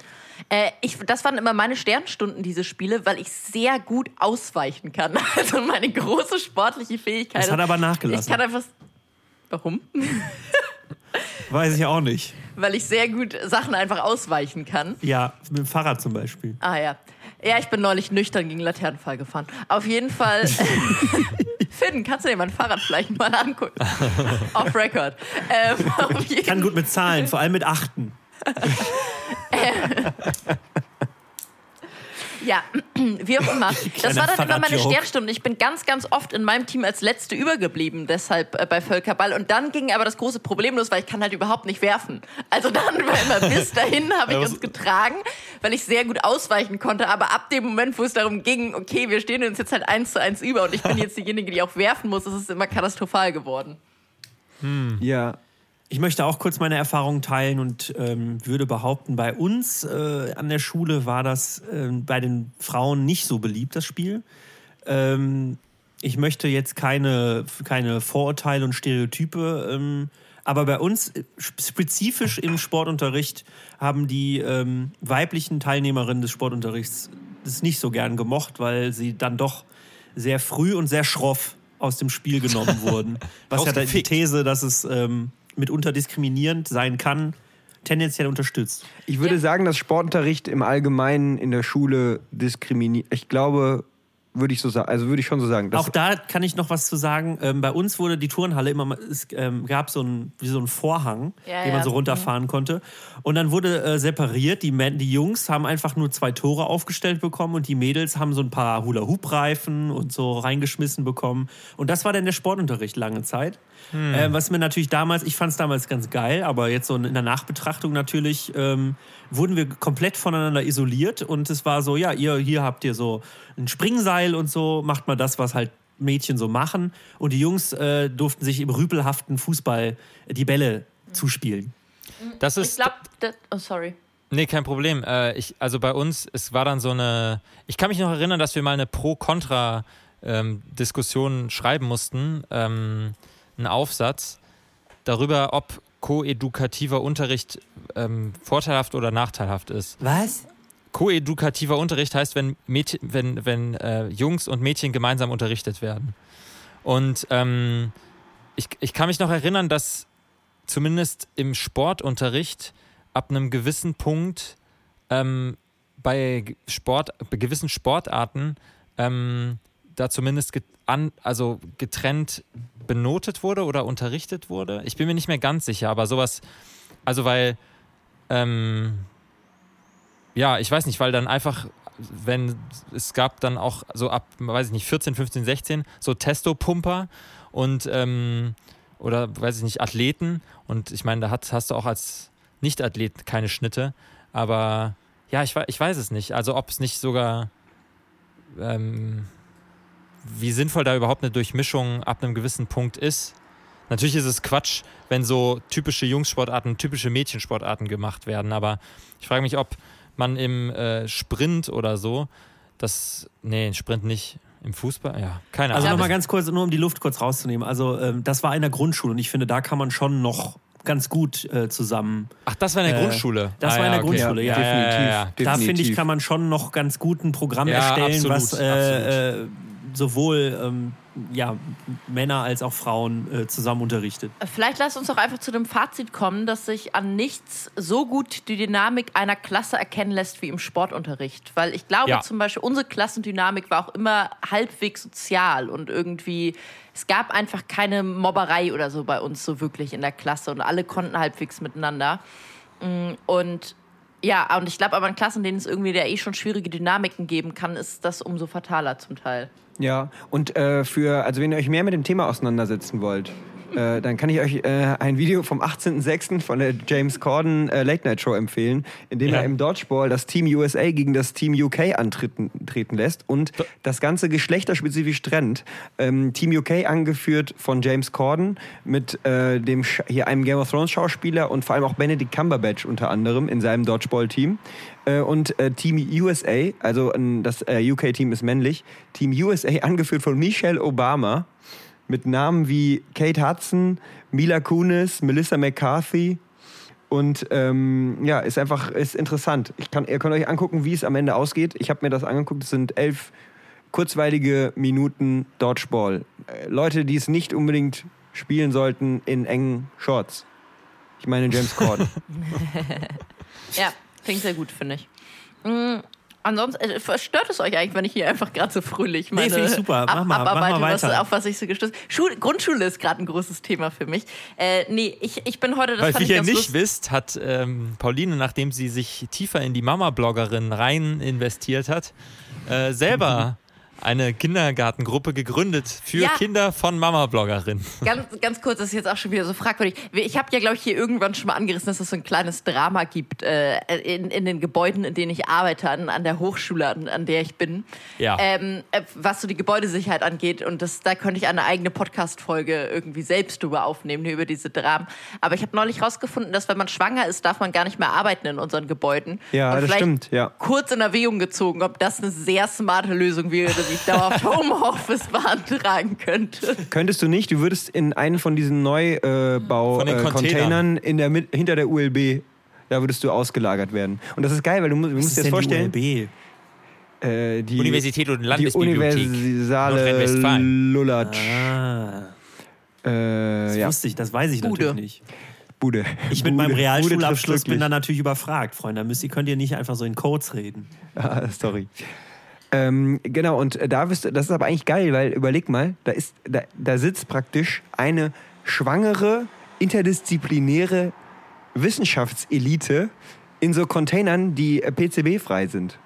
Äh, ich, das waren immer meine Sternstunden, diese Spiele, weil ich sehr gut ausweichen kann. Also meine große sportliche Fähigkeit. Das hat aber Ich nachgelassen. kann einfach. Warum? Weiß ich auch nicht. Weil ich sehr gut Sachen einfach ausweichen kann. Ja, mit dem Fahrrad zum Beispiel. Ah ja. Ja, ich bin neulich nüchtern gegen Laternenfall gefahren. Auf jeden Fall. Finn, kannst du dir mein Fahrrad vielleicht mal angucken? Off Record. Ähm, auf jeden Kann gut mit Zahlen, vor allem mit Achten. Ja, wie auch immer. Das war dann immer meine. Sternstunde. Ich bin ganz, ganz oft in meinem Team als Letzte übergeblieben, deshalb äh, bei Völkerball. Und dann ging aber das große Problem los, weil ich kann halt überhaupt nicht werfen. Also dann war immer bis dahin habe ich uns getragen, weil ich sehr gut ausweichen konnte. Aber ab dem Moment, wo es darum ging, okay, wir stehen uns jetzt halt eins zu eins über und ich bin jetzt diejenige, die auch werfen muss, ist es immer katastrophal geworden. Ja. Ich möchte auch kurz meine Erfahrungen teilen und ähm, würde behaupten, bei uns äh, an der Schule war das äh, bei den Frauen nicht so beliebt, das Spiel. Ähm, ich möchte jetzt keine, keine Vorurteile und Stereotype ähm, Aber bei uns, äh, spezifisch im Sportunterricht, haben die ähm, weiblichen Teilnehmerinnen des Sportunterrichts das nicht so gern gemocht, weil sie dann doch sehr früh und sehr schroff aus dem Spiel genommen wurden. Was ja die. These, dass es ähm, mitunter diskriminierend sein kann, tendenziell unterstützt. Ich würde sagen, dass Sportunterricht im Allgemeinen in der Schule diskriminiert. Ich glaube, würde ich so sagen, also würde ich schon so sagen. dass- Auch da kann ich noch was zu sagen. Ähm, bei uns wurde die Turnhalle immer, mal- es ähm, gab so einen, wie so einen Vorhang, Ja, den man ja. so runterfahren konnte. Und dann wurde äh, separiert. Die, Män- die Jungs haben einfach nur zwei Tore aufgestellt bekommen und die Mädels haben so ein paar Hula-Hoop-Reifen und so reingeschmissen bekommen. Und das war dann der Sportunterricht lange Zeit. Äh, was mir natürlich damals, ich fand es damals ganz geil, aber jetzt so in der Nachbetrachtung natürlich ähm, wurden wir komplett voneinander isoliert und es war so, ja, ihr hier habt ihr so ein Springseil und so, macht mal das, was halt Mädchen so machen und die Jungs äh, durften sich im rüpelhaften Fußball die Bälle zuspielen. Das Ich ist. glaube, oh sorry. Nee, kein Problem. Äh, ich, also bei uns, es war dann so eine. Ich kann mich noch erinnern, dass wir mal eine Pro-Kontra-Diskussion schreiben mussten. Ähm, einen Aufsatz darüber, ob koedukativer Unterricht ähm, vorteilhaft oder nachteilhaft ist. Was? Koedukativer Unterricht heißt, wenn, Mädchen, wenn, wenn äh, Jungs und Mädchen gemeinsam unterrichtet werden. Und ähm, ich, ich kann mich noch erinnern, dass zumindest im Sportunterricht ab einem gewissen Punkt ähm, bei Sport, bei gewissen Sportarten ähm, da zumindest get, an, also getrennt benotet wurde oder unterrichtet wurde. Ich bin mir nicht mehr ganz sicher, aber sowas, also weil ähm, ja, ich weiß nicht, weil dann einfach, wenn es gab dann auch so ab, weiß ich nicht, 14, 15, 16 so Testopumper und ähm, oder weiß ich nicht, Athleten und ich meine, da hat, hast du auch als Nicht-Athlet keine Schnitte, aber ja, ich, ich weiß es nicht. Also ob es nicht sogar ähm, wie sinnvoll da überhaupt eine Durchmischung ab einem gewissen Punkt ist. Natürlich ist es Quatsch, wenn so typische Jungssportarten, typische Mädchensportarten gemacht werden, aber ich frage mich, ob man im äh, Sprint oder so, das, nee, Sprint nicht, im Fußball, ja, keine Also Ahnung. nochmal ganz kurz, nur um die Luft kurz rauszunehmen. Also ähm, das war in der Grundschule und ich finde, da kann man schon noch ganz gut äh, zusammen. Ach, das war in der Äh, Grundschule. das ah, war in der okay. Grundschule, ja. definitiv. ja, ja. Da definitiv. finde ich, kann man schon noch ganz gut ein Programm Ja, erstellen, absolut, was äh, äh, sowohl ähm, ja, Männer als auch Frauen äh, zusammen unterrichtet. Vielleicht lasst uns doch einfach zu dem Fazit kommen, dass sich an nichts so gut die Dynamik einer Klasse erkennen lässt wie im Sportunterricht. Weil ich glaube Ja. zum Beispiel, unsere Klassendynamik war auch immer halbwegs sozial und irgendwie, es gab einfach keine Mobberei oder so bei uns so wirklich in der Klasse und alle konnten halbwegs miteinander. Mm, Und ja, und ich glaube aber in Klassen, in denen es irgendwie der eh schon schwierige Dynamiken geben kann, ist das umso fataler zum Teil. Ja, und äh, für, also wenn ihr euch mehr mit dem Thema auseinandersetzen wollt, äh, dann kann ich euch äh, ein Video vom 18.06. von der James Corden äh, Late Night Show empfehlen, in dem Ja. er im Dodgeball das Team USA gegen das Team UK antreten treten lässt und das Ganze geschlechterspezifisch trennt. Ähm, Team UK angeführt von James Corden mit äh, dem Sch hier einem Game of Thrones Schauspieler und vor allem auch Benedict Cumberbatch unter anderem in seinem Dodgeball-Team. Äh, und äh, Team USA, also das äh, UK-Team ist männlich, Team USA angeführt von Michelle Obama mit Namen wie Kate Hudson, Mila Kunis, Melissa McCarthy. Und ähm, ja, ist einfach ist interessant. Ich kann, ihr könnt euch angucken, wie es am Ende ausgeht. Ich habe mir das angeguckt. Es sind elf kurzweilige Minuten Dodgeball. Äh, Leute, die es nicht unbedingt spielen sollten in engen Shorts. Ich meine James Corden. Ja, klingt sehr gut, finde ich. Mm, ansonsten, äh, stört es euch eigentlich, wenn ich hier einfach gerade so fröhlich meine finde ich super. Mach Ab mal, mach mal abarbeite, was, weiter. auf was ich so gestoßen Schul Grundschule ist gerade ein großes Thema für mich. Äh, nee, ich, ich bin heute, das Weil fand ihr nicht lustig. wisst, hat ähm, Pauline, nachdem sie sich tiefer in die Mama-Bloggerin rein investiert hat, äh, selber eine Kindergartengruppe gegründet für Ja. Kinder von Mama-Bloggerinnen. Ganz, ganz kurz, das ist jetzt auch schon wieder so fragwürdig. Ich habe ja, glaube ich, hier irgendwann schon mal angerissen, dass es so ein kleines Drama gibt äh, in, in den Gebäuden, in denen ich arbeite, an, an der Hochschule, an, an der ich bin. Ja. Ähm, äh, was so die Gebäudesicherheit angeht. Und das, da könnte ich eine eigene Podcast-Folge irgendwie selbst drüber aufnehmen, über diese Dramen. Aber ich habe neulich rausgefunden, dass wenn man schwanger ist, darf man gar nicht mehr arbeiten in unseren Gebäuden. Ja, Und das stimmt, ja. Kurz in Erwägung gezogen, ob das eine sehr smarte Lösung wäre, wie ich dauerhaft Homeoffice beantragen könnte. Könntest du nicht, du würdest in einen von diesen Neubau Von den äh, der, hinter der ULB, da würdest du ausgelagert werden. Und das ist geil, weil du, musst- du musst dir das denn vorstellen, die ULB? äh, die Universität und die Landesbibliothek. Universale Nordrhein-Westfalen. Lulatsch. Ah, Äh, das ja, wusste ich, das weiß ich Bude. natürlich nicht. Bude. Ich mit Bude. meinem Realschulabschluss bin dann natürlich überfragt, Freunde. Da müsst ihr, könnt ihr nicht einfach so in Codes reden. Ah, sorry. Ähm, genau, und äh, da bist du, das ist aber eigentlich geil, weil überleg mal, da, ist, da, da sitzt praktisch eine schwangere, interdisziplinäre Wissenschaftselite in so Containern, die äh, PCB-frei sind.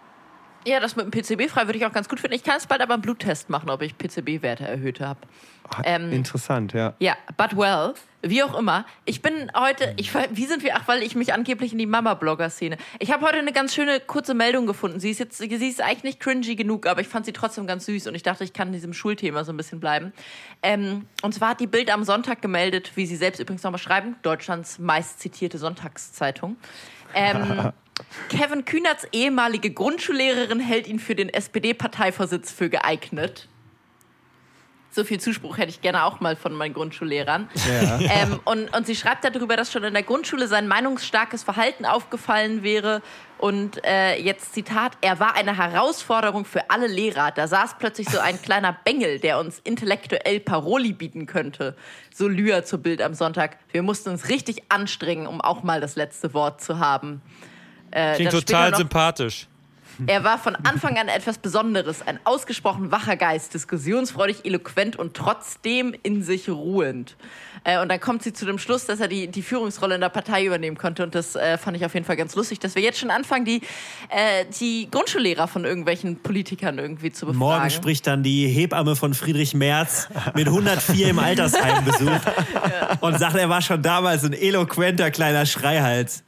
Ja, das mit dem PCB frei würde ich auch ganz gut finden. Ich kann es bald aber einen Bluttest machen, ob ich PCB-Werte erhöht habe. Ah, Ähm, Interessant, ja. Ja, but well, wie auch immer. Ich bin heute, ich, wie sind wir, ach, weil ich mich angeblich in die Mama-Blogger-Szene. Ich habe heute eine ganz schöne kurze Meldung gefunden. Sie ist jetzt, sie ist eigentlich nicht cringy genug, aber ich fand sie trotzdem ganz süß und ich dachte, ich kann in diesem Schulthema so ein bisschen bleiben. Ähm, und zwar hat die Bild am Sonntag gemeldet, wie sie selbst übrigens nochmal schreiben, Deutschlands meist zitierte Sonntagszeitung. Ähm, Kevin Kühnerts ehemalige Grundschullehrerin hält ihn für den SPD-Parteivorsitz für geeignet. So viel Zuspruch hätte ich gerne auch mal von meinen Grundschullehrern. Ähm, und, und sie schreibt darüber, dass schon in der Grundschule sein meinungsstarkes Verhalten aufgefallen wäre. Und äh, jetzt Zitat, er war eine Herausforderung für alle Lehrer. Da saß plötzlich so ein kleiner Bengel, der uns intellektuell Paroli bieten könnte. So Lühr zu Bild am Sonntag. Wir mussten uns richtig anstrengen, um auch mal das letzte Wort zu haben. Äh, Klingt total noch- sympathisch. er war von Anfang an etwas Besonderes, ein ausgesprochen wacher Geist, diskussionsfreudig, eloquent und trotzdem in sich ruhend. Äh, und dann kommt sie zu dem Schluss, dass er die, die Führungsrolle in der Partei übernehmen konnte. Und das äh, fand ich auf jeden Fall ganz lustig, dass wir jetzt schon anfangen, die, äh, die Grundschullehrer von irgendwelchen Politikern irgendwie zu befragen. Morgen spricht dann die Hebamme von Friedrich Merz mit 104 im Altersheim besucht und sagt, er war schon damals ein eloquenter kleiner Schreihals.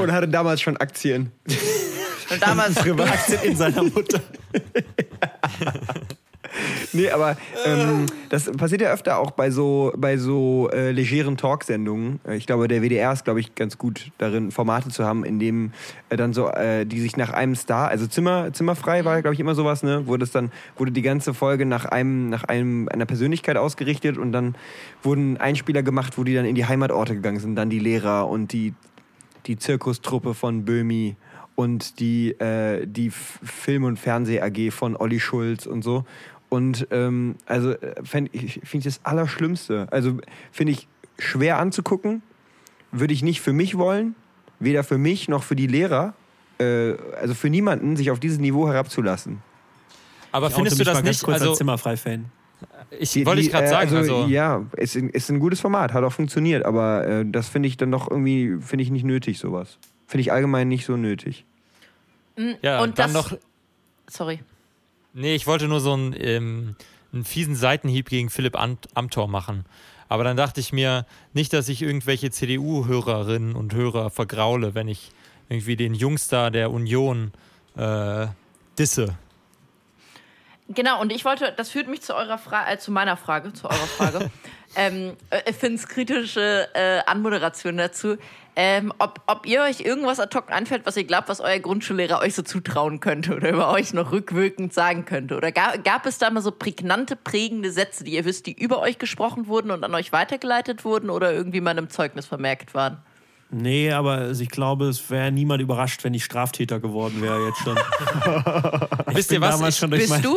Und hatte damals schon Aktien. Und damals Aktien in seiner Mutter. Nee, aber ähm, das passiert ja öfter auch bei so, bei so äh, legeren Talksendungen. Äh, Ich glaube, der WDR ist, glaube ich, ganz gut darin, Formate zu haben, in dem äh, dann so, äh, die sich nach einem Star, also Zimmer, Zimmerfrei war, glaube ich, immer sowas, ne? Wurde es dann, wurde die ganze Folge nach einem, nach einem, einer Persönlichkeit ausgerichtet und dann wurden Einspieler gemacht, wo die dann in die Heimatorte gegangen sind, dann die Lehrer und die, die Zirkustruppe von Böhmi und die, äh, die Film- und Fernseh-AG von Olli Schulz und so. Und ähm, also äh, ich finde ich das Allerschlimmste. Also finde ich schwer anzugucken, würde ich nicht für mich wollen, weder für mich noch für die Lehrer, äh, also für niemanden, sich auf dieses Niveau herabzulassen. Aber Ich findest du das mal ganz nicht? kurz Also, als Zimmerfrei-Fan. ich Die- wollte ich gerade äh, sagen. Also, Also, ja, es ist, ist ein gutes Format, hat auch funktioniert, aber äh, das finde ich dann doch irgendwie, finde ich nicht nötig, sowas. Finde ich allgemein nicht so nötig. ja, und dann das- noch. Sorry. Nee, ich wollte nur so einen, ähm, einen fiesen Seitenhieb gegen Philipp Ant Amthor machen. Aber dann dachte ich mir, nicht, dass ich irgendwelche CDU-Hörerinnen und Hörer vergraule, wenn ich irgendwie den Jungstar der Union äh, disse. Genau, und ich wollte, das führt mich zu eurer Frage, äh, zu meiner Frage, zu eurer Frage. ähm, äh, Finns kritische äh, Anmoderation dazu. Ähm, ob, ob ihr euch irgendwas ad hoc einfällt, was ihr glaubt, was euer Grundschullehrer euch so zutrauen könnte oder über euch noch rückwirkend sagen könnte? Oder gab, gab es da mal so prägnante, prägende Sätze, die ihr wisst, die über euch gesprochen wurden und an euch weitergeleitet wurden oder irgendwie mal einem Zeugnis vermerkt waren? Nee, aber ich glaube, es wäre niemand überrascht, wenn ich Straftäter geworden wäre jetzt schon. Wisst ihr was? Ich- schon durch Bist mein- du?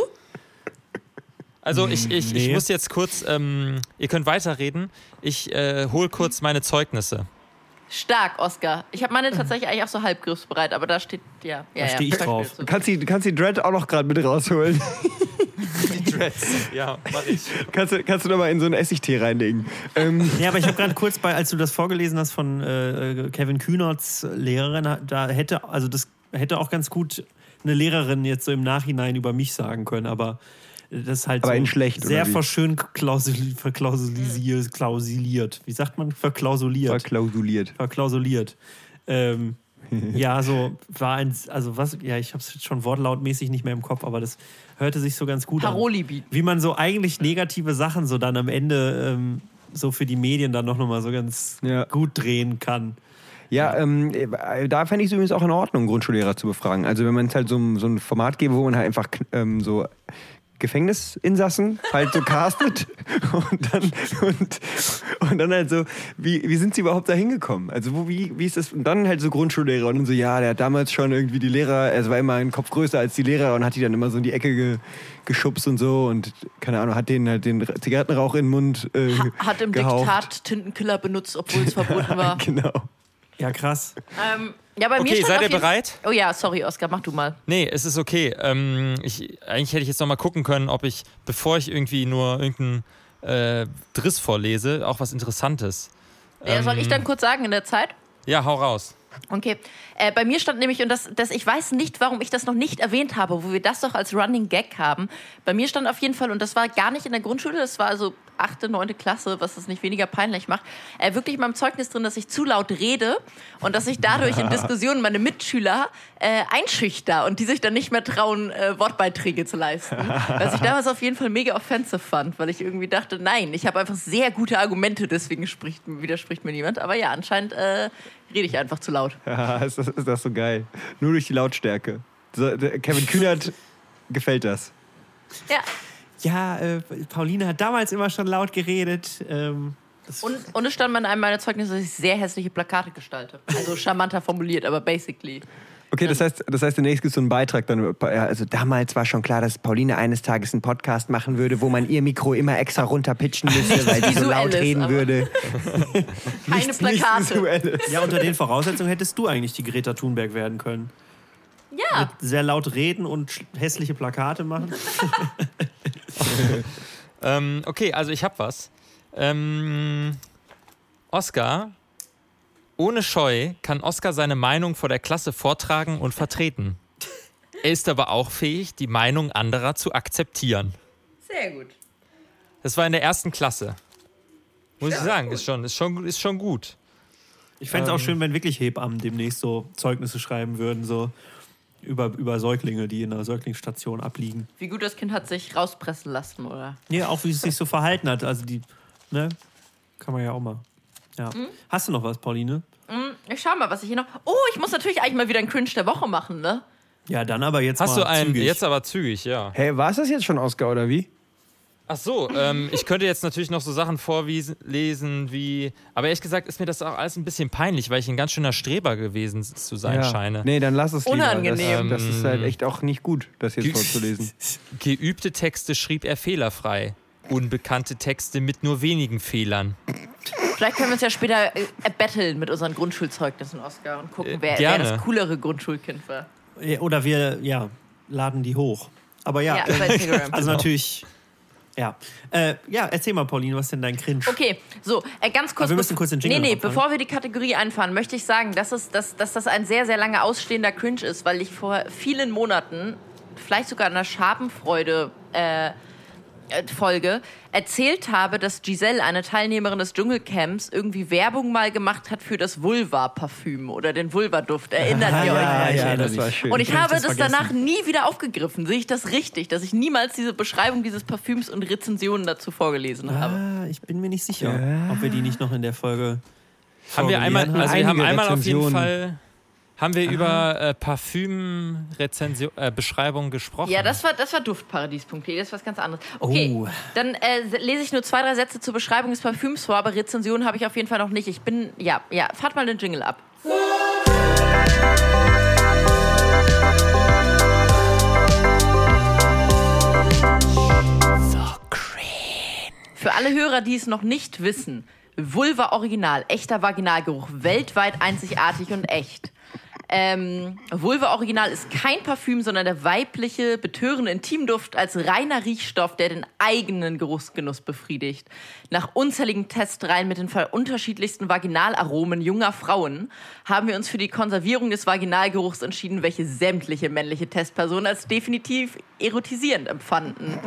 Also ich, ich, ich Nee. muss jetzt kurz, ähm, ihr könnt weiterreden. Ich äh, hol kurz meine Zeugnisse. Stark, Oscar. Ich habe meine tatsächlich eigentlich auch so halb griffbereit, aber da steht, ja. ja Da ja, steh ich drauf. So. Du kannst du kannst die Dread auch noch gerade mit rausholen. Die Dreads. Ja, mach ich. kannst, du, kannst du noch mal in so einen Essigtee reinlegen. Ähm, Ja, aber ich habe gerade kurz bei, als du das vorgelesen hast von äh, Kevin Kühnerts Lehrerin, da hätte, also das hätte auch ganz gut eine Lehrerin jetzt so im Nachhinein über mich sagen können, aber das ist halt Aber so in schlecht, sehr verschön klausuli- verklausulisiert, klausuliert. Wie sagt man? Verklausuliert. verklausuliert. verklausuliert. Ähm, ja, so war ein, also was, ja, ich habe es schon wortlautmäßig nicht mehr im Kopf, aber das hörte sich so ganz gut Paroli an. Wie man so eigentlich negative Sachen so dann am Ende ähm, so für die Medien dann noch mal so ganz Ja. gut drehen kann. Ja, ähm, äh, da fände ich es übrigens auch in Ordnung, Grundschullehrer zu befragen. Also wenn man es halt so, ein- so ein Format gäbe, wo man halt einfach ähm, so Gefängnisinsassen halt so castet und dann, und, und dann halt so, wie, wie sind sie überhaupt da hingekommen? Also wo, wie, wie ist das? Und dann halt so Grundschullehrer und dann so, ja, der hat damals schon irgendwie die Lehrer, er war immer ein Kopf größer als die Lehrer und hat die dann immer so in die Ecke ge, geschubst und so und keine Ahnung, hat denen halt den Zigarettenrauch in den Mund äh, Hat im gehaucht. Diktat Tintenkiller benutzt, obwohl es verboten war. Genau. Ja, krass. Ähm, ja, bei mir Okay, seid ihr bereit? Oh ja, sorry, Oskar, mach du mal. Nee, es ist okay. Ähm, ich, eigentlich hätte ich jetzt noch mal gucken können, ob ich, bevor ich irgendwie nur irgendeinen äh, Driss vorlese, auch was Interessantes. Ja, soll ich Ähm, dann kurz sagen in der Zeit? Ja, hau raus. Okay. Äh, bei mir stand nämlich, und das, das, ich weiß nicht, warum ich das noch nicht erwähnt habe, wo wir das doch als Running Gag haben. Bei mir stand auf jeden Fall, und das war gar nicht in der Grundschule, das war also achte, neunte Klasse, was das nicht weniger peinlich macht, äh, wirklich in meinem Zeugnis drin, dass ich zu laut rede und dass ich dadurch in Diskussionen meine Mitschüler äh, einschüchter und die sich dann nicht mehr trauen, äh, Wortbeiträge zu leisten. Was ich damals auf jeden Fall mega offensive fand, weil ich irgendwie dachte, nein, ich habe einfach sehr gute Argumente, deswegen spricht, widerspricht mir niemand. Aber ja, anscheinend äh, rede ich einfach zu laut. Ja, ist das, ist das so geil. Nur durch die Lautstärke. Kevin Kühnert gefällt das. Ja. Ja, äh, Pauline hat damals immer schon laut geredet. Ähm, das Und, und es stand mal in einem meiner Zeugnisse, dass ich sehr hässliche Plakate gestalte. Also charmanter formuliert, aber basically. Okay, das heißt, das heißt, demnächst gibt es so einen Beitrag dann. Also damals war schon klar, dass Pauline eines Tages einen Podcast machen würde, wo man ihr Mikro immer extra runterpitchen müsste, weil sie so laut reden würde. Keine Nichts Plakate. Ja, unter den Voraussetzungen hättest du eigentlich die Greta Thunberg werden können. Ja. Sehr laut reden und hässliche Plakate machen. Ähm, okay, also ich hab was. Ähm, Oscar, ohne Scheu kann Oscar seine Meinung vor der Klasse vortragen und vertreten. Er ist aber auch fähig, die Meinung anderer zu akzeptieren. Sehr gut. Das war in der ersten Klasse. Muss ich sagen, ist schon, ist schon, ist schon gut. Ich fände es auch schön, wenn wirklich Hebammen demnächst so Zeugnisse schreiben würden, so über, über Säuglinge, die in einer Säuglingsstation abliegen. Wie gut das Kind hat sich rauspressen lassen, oder? Nee, auch wie es sich so verhalten hat. Also die, ne? Kann man ja auch mal. Ja. Hast du noch was, Pauline? Ich schau mal, was ich hier noch. Oh, ich muss natürlich eigentlich mal wieder einen Cringe der Woche machen, ne? Ja, dann aber jetzt Hast mal du einen, zügig. jetzt aber zügig, ja. Hey, war es das jetzt schon, Oscar, oder wie? Ach so, ähm, ich könnte jetzt natürlich noch so Sachen vorlesen wie, aber ehrlich gesagt ist mir das auch alles ein bisschen peinlich, weil ich ein ganz schöner Streber gewesen zu sein scheine. Nee, dann lass es lieber. Unangenehm. Das, das ist halt echt auch nicht gut, das jetzt Ge- vorzulesen. Geübte Texte schrieb er fehlerfrei. Unbekannte Texte mit nur wenigen Fehlern. Vielleicht können wir uns ja später äh, battlen mit unseren Grundschulzeugnissen, Oscar, und gucken, Äh, wer, wer das coolere Grundschulkind war. Ja, Oder wir, ja, laden die hoch. Aber ja, Ja, also natürlich. Ja. Äh, ja, erzähl mal, Pauline, was ist denn dein Cringe? Okay, so, äh, ganz kurz. Aber wir müssen kurz den Jingle Nee, nee, bevor wir die Kategorie einfahren, möchte ich sagen, dass, es, dass, dass das ein sehr, sehr lange ausstehender Cringe ist, weil ich vor vielen Monaten, vielleicht sogar in einer Schabenfreude, äh, äh, Folge erzählt habe, dass Giselle, eine Teilnehmerin des Dschungelcamps, irgendwie Werbung mal gemacht hat für das Vulva-Parfüm oder den Vulva-Duft. Erinnert ihr euch? ja, ich erinnere das war schön. Und ich Hab habe ich das, das danach nie wieder aufgegriffen. Sehe ich das richtig, dass ich niemals diese Beschreibung dieses Parfüms und Rezensionen dazu vorgelesen habe? Ah, ich bin mir nicht sicher, ob wir die nicht noch in der Folge. Haben wir einmal, also wir haben einmal auf jeden. Fall, haben wir über äh, Parfüm-Beschreibung äh, gesprochen. Ja, das war, das war duftparadies.de, das ist was ganz anderes. Okay, Oh. dann äh, lese ich nur zwei, drei Sätze zur Beschreibung des Parfüms vor, aber Rezensionen habe ich auf jeden Fall noch nicht. Ich bin, ja, ja, fahrt mal den Jingle ab. Für alle Hörer, die es noch nicht wissen, Vulva Original, echter Vaginalgeruch, weltweit einzigartig und echt. Ähm, Vulva Original ist kein Parfüm, sondern der weibliche, betörende Intimduft als reiner Riechstoff, der den eigenen Geruchsgenuss befriedigt. Nach unzähligen Testreihen mit den unterschiedlichsten Vaginalaromen junger Frauen haben wir uns für die Konservierung des Vaginalgeruchs entschieden, welche sämtliche männliche Testpersonen als definitiv erotisierend empfanden.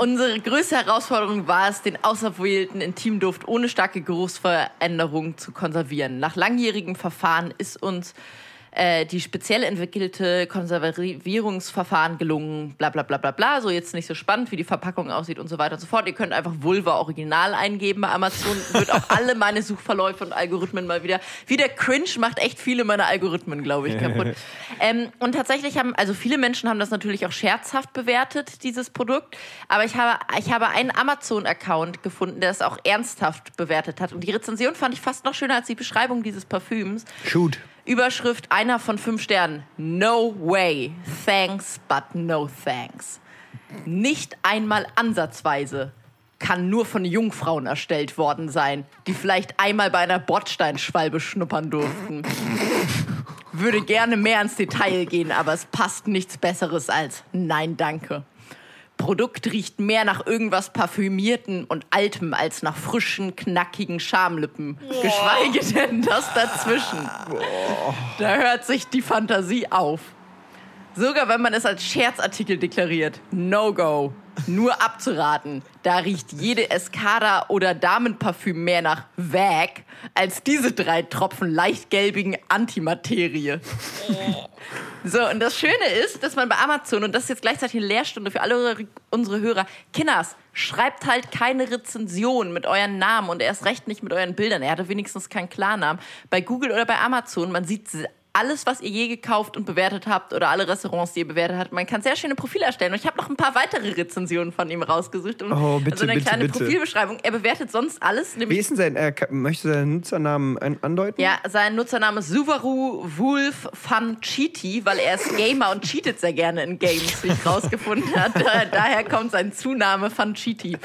Unsere größte Herausforderung war es, den auserwählten Intimduft ohne starke Geruchsveränderung zu konservieren. Nach langjährigem Verfahren ist uns äh, die speziell entwickelte Konservierungsverfahren gelungen, bla bla bla bla bla. So jetzt nicht so spannend, wie die Verpackung aussieht und so weiter und so fort. Ihr könnt einfach Vulva Original eingeben bei Amazon. Wird auch alle meine Suchverläufe und Algorithmen mal wieder. Wie der Cringe macht echt viele meiner Algorithmen, glaube ich, kaputt. ähm, und tatsächlich haben, also viele Menschen haben das natürlich auch scherzhaft bewertet, dieses Produkt. Aber ich habe, ich habe einen Amazon-Account gefunden, der es auch ernsthaft bewertet hat. Und die Rezension fand ich fast noch schöner als die Beschreibung dieses Parfüms. Shoot. Überschrift einer von fünf Sternen. No way. Thanks, but no thanks. Nicht einmal ansatzweise kann nur von Jungfrauen erstellt worden sein, die vielleicht einmal bei einer Bordsteinschwalbe schnuppern durften. Würde gerne mehr ins Detail gehen, aber es passt nichts Besseres als Nein, danke. Produkt riecht mehr nach irgendwas Parfümierten und Altem als nach frischen, knackigen Schamlippen. Geschweige denn das dazwischen. Da hört sich die Fantasie auf. Sogar wenn man es als Scherzartikel deklariert. No go. Nur abzuraten. Da riecht jede Escada oder Damenparfüm mehr nach Wag als diese drei Tropfen leicht gelbigen Antimaterie. So, und das Schöne ist, dass man bei Amazon, und das ist jetzt gleichzeitig eine Lehrstunde für alle unsere Hörer, Kinders, schreibt halt keine Rezension mit euren Namen und erst recht nicht mit euren Bildern. Er hatte wenigstens keinen Klarnamen. Bei Google oder bei Amazon, man sieht alles, was ihr je gekauft und bewertet habt oder alle Restaurants, die ihr bewertet habt. Man kann sehr schöne Profile erstellen. Und ich habe noch ein paar weitere Rezensionen von ihm rausgesucht. Und Oh, bitte, also eine bitte, kleine bitte. Profilbeschreibung. Er bewertet sonst alles. Wie ist denn sein, äh, ka- möchtest du seinen Nutzernamen an andeuten? ja, sein Nutzername ist Subaru Wolf Fun Cheaty, weil er ist Gamer und cheatet sehr gerne in Games, wie ich rausgefunden habe. Da, daher kommt sein Zunahme Fun Cheaty.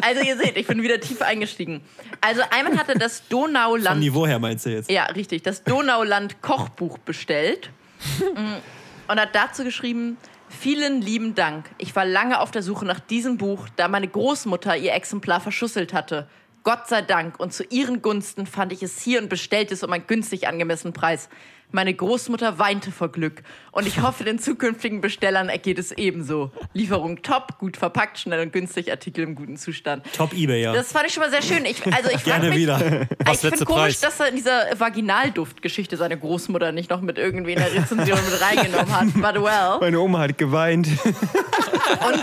Also ihr seht, ich bin wieder tief eingestiegen. Also einmal hatte das Vom Donauland Niveau her meinst du jetzt? ja, richtig. Das Donauland Kochbuch bestellt Mm, und hat dazu geschrieben: Vielen lieben Dank. Ich war lange auf der Suche nach diesem Buch, da meine Großmutter ihr Exemplar verschusselt hatte. Gott sei Dank und zu ihren Gunsten fand ich es hier und bestellte es um einen günstig angemessenen Preis. Meine Großmutter weinte vor Glück und ich hoffe, den zukünftigen Bestellern ergeht es ebenso. Lieferung top, gut verpackt, schnell und günstig, Artikel im guten Zustand. Top Ebay, ja. Das fand ich schon mal sehr schön. Ich, also ich Gerne mich, wieder. Was ich finde komisch, dass er in dieser Vaginalduftgeschichte seine Großmutter nicht noch mit irgendwie in der Rezension mit reingenommen hat. But well. Meine Oma hat geweint. Und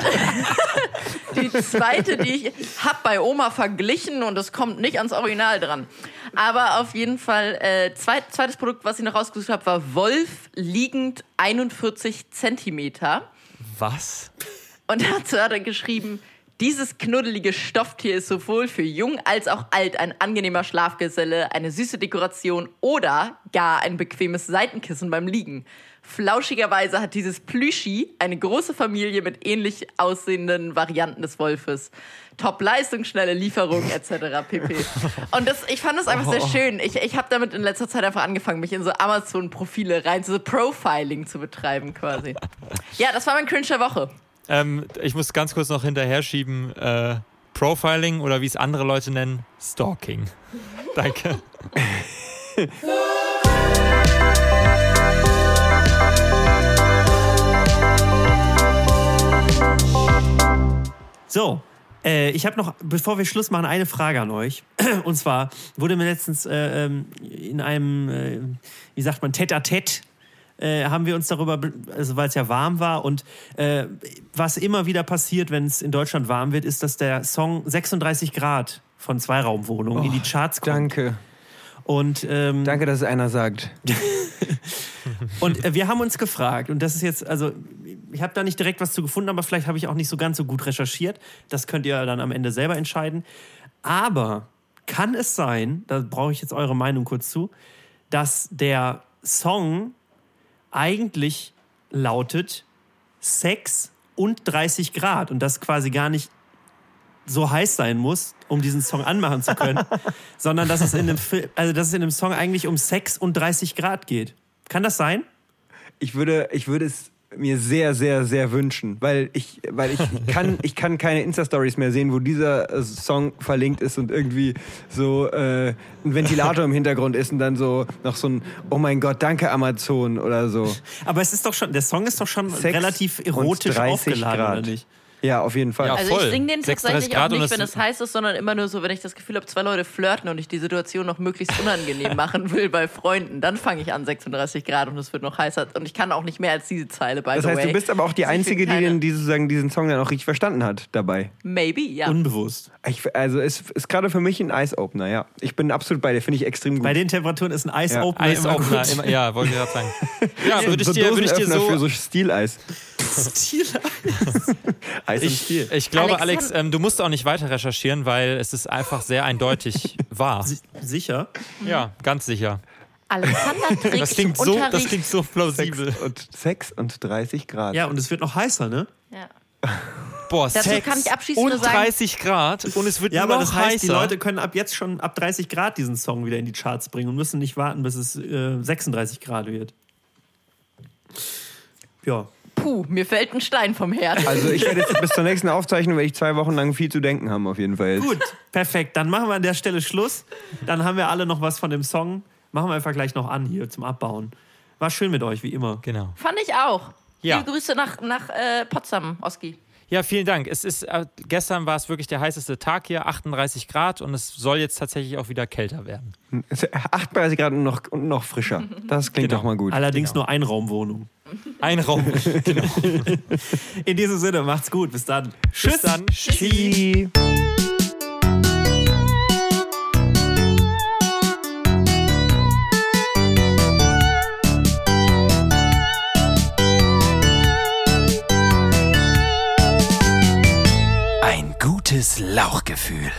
die zweite, die ich hab bei Oma verglichen und es kommt nicht ans Original dran. Aber auf jeden Fall, äh, zweit, zweites Produkt, was ich noch rausgesucht habe, war Wolf liegend 41 Zentimeter. Was? Und dazu hat er geschrieben, dieses knuddelige Stofftier ist sowohl für jung als auch alt ein angenehmer Schlafgeselle, eine süße Dekoration oder gar ein bequemes Seitenkissen beim Liegen. Flauschigerweise hat dieses Plüschi eine große Familie mit ähnlich aussehenden Varianten des Wolfes. Top-Leistung, schnelle Lieferung etc. pp. Und das, ich fand das einfach sehr schön. Ich, ich habe damit in letzter Zeit einfach angefangen, mich in so Amazon-Profile rein, so Profiling zu betreiben quasi. Ja, das war mein Cringe der Woche. Ähm, ich muss ganz kurz noch hinterher schieben. Äh, Profiling oder wie es andere Leute nennen, Stalking. Danke. So, äh, ich habe noch, bevor wir Schluss machen, eine Frage an euch. Und zwar wurde mir letztens äh, ähm, in einem, äh, wie sagt man, Tête-à-Tête äh, haben wir uns darüber, be- also weil es ja warm war und äh, was immer wieder passiert, wenn es in Deutschland warm wird, ist, dass der Song 36 Grad von Zweiraumwohnungen in die Charts kommt. Danke. Und ähm, Danke, dass es einer sagt. Und äh, wir haben uns gefragt, und das ist jetzt, also ich habe da nicht direkt was zu gefunden, aber vielleicht habe ich auch nicht so ganz so gut recherchiert. Das könnt ihr dann am Ende selber entscheiden. Aber kann es sein, da brauche ich jetzt eure Meinung kurz zu, dass der Song eigentlich lautet Sex und 30 Grad und das quasi gar nicht so heiß sein muss, um diesen Song anmachen zu können, sondern dass es in dem Film, also dass es in dem Song eigentlich um Sex und 30 Grad geht. Kann das sein? Ich würde, ich würde es mir sehr, sehr, sehr wünschen, weil ich, weil ich kann, ich kann keine Insta-Stories mehr sehen, wo dieser äh, Song verlinkt ist und irgendwie so äh, ein Ventilator im Hintergrund ist und dann so noch so ein Oh mein Gott, danke Amazon oder so. Aber es ist doch schon, der Song ist doch schon relativ erotisch 30 aufgeladen, Grad. oder nicht? Ja, auf jeden Fall. Ja, Also ich singe den 36 tatsächlich Grad auch nicht, wenn es heiß ist, sondern immer nur so, wenn ich das Gefühl habe, zwei Leute flirten und ich die Situation noch möglichst unangenehm machen will bei Freunden. Dann fange ich an 36 Grad und es wird noch heißer. Und ich kann auch nicht mehr als diese Zeile, by Das the heißt, way. du bist aber auch die Also ich Einzige, die den, die sozusagen diesen Song dann auch richtig verstanden hat dabei. Maybe, ja. Unbewusst. Ich, also es ist gerade für mich ein Eye-Opener, ja. Ich bin absolut bei dir, finde ich extrem gut. Bei den Temperaturen ist ein Eis-Opener Eis immer immer, ja, wollte ich gerade sagen. Ja, würde ich so dir, würde ich dir so. für so Stieleis. Eis und Ich, Stiel. ich glaube, Alex, Alex, ähm, du musst auch nicht weiter recherchieren, weil es ist einfach sehr eindeutig wahr. Si- Sicher? Ja, ganz sicher. Alexander trägt Das klingt im so, Unterricht. das klingt so plausibel. 6 und, 6 und 30 Grad. Ja, und es wird noch heißer, ne? ja. Boah, Dazu Sex kann ich abschließend nur und sagen- 30 Grad und es wird Ja, noch aber das heißt, heißer. die Leute können ab jetzt schon ab 30 Grad diesen Song wieder in die Charts bringen und müssen nicht warten, bis es äh, 36 Grad wird. Ja. Puh, mir fällt ein Stein vom Herz. Also ich werde jetzt bis zur nächsten Aufzeichnung, werde ich zwei Wochen lang viel zu denken haben, auf jeden Fall. Jetzt. Gut, perfekt. Dann machen wir an der Stelle Schluss. Dann haben wir alle noch was von dem Song. Machen wir einfach gleich noch an hier zum Abbauen. War schön mit euch, wie immer. Genau. Fand ich auch. Ja. Liebe Grüße nach, nach äh, Potsdam, Oski. Ja, vielen Dank. Es ist, äh, gestern war es wirklich der heißeste Tag hier, 38 Grad und es soll jetzt tatsächlich auch wieder kälter werden. 38 Grad und noch, und noch frischer. Das klingt Genau. doch mal gut. Allerdings nur Einraumwohnung. Ein Raum. genau. In diesem Sinne, macht's gut. Bis dann. Bis dann. Tschüssi. Ein gutes Lauchgefühl.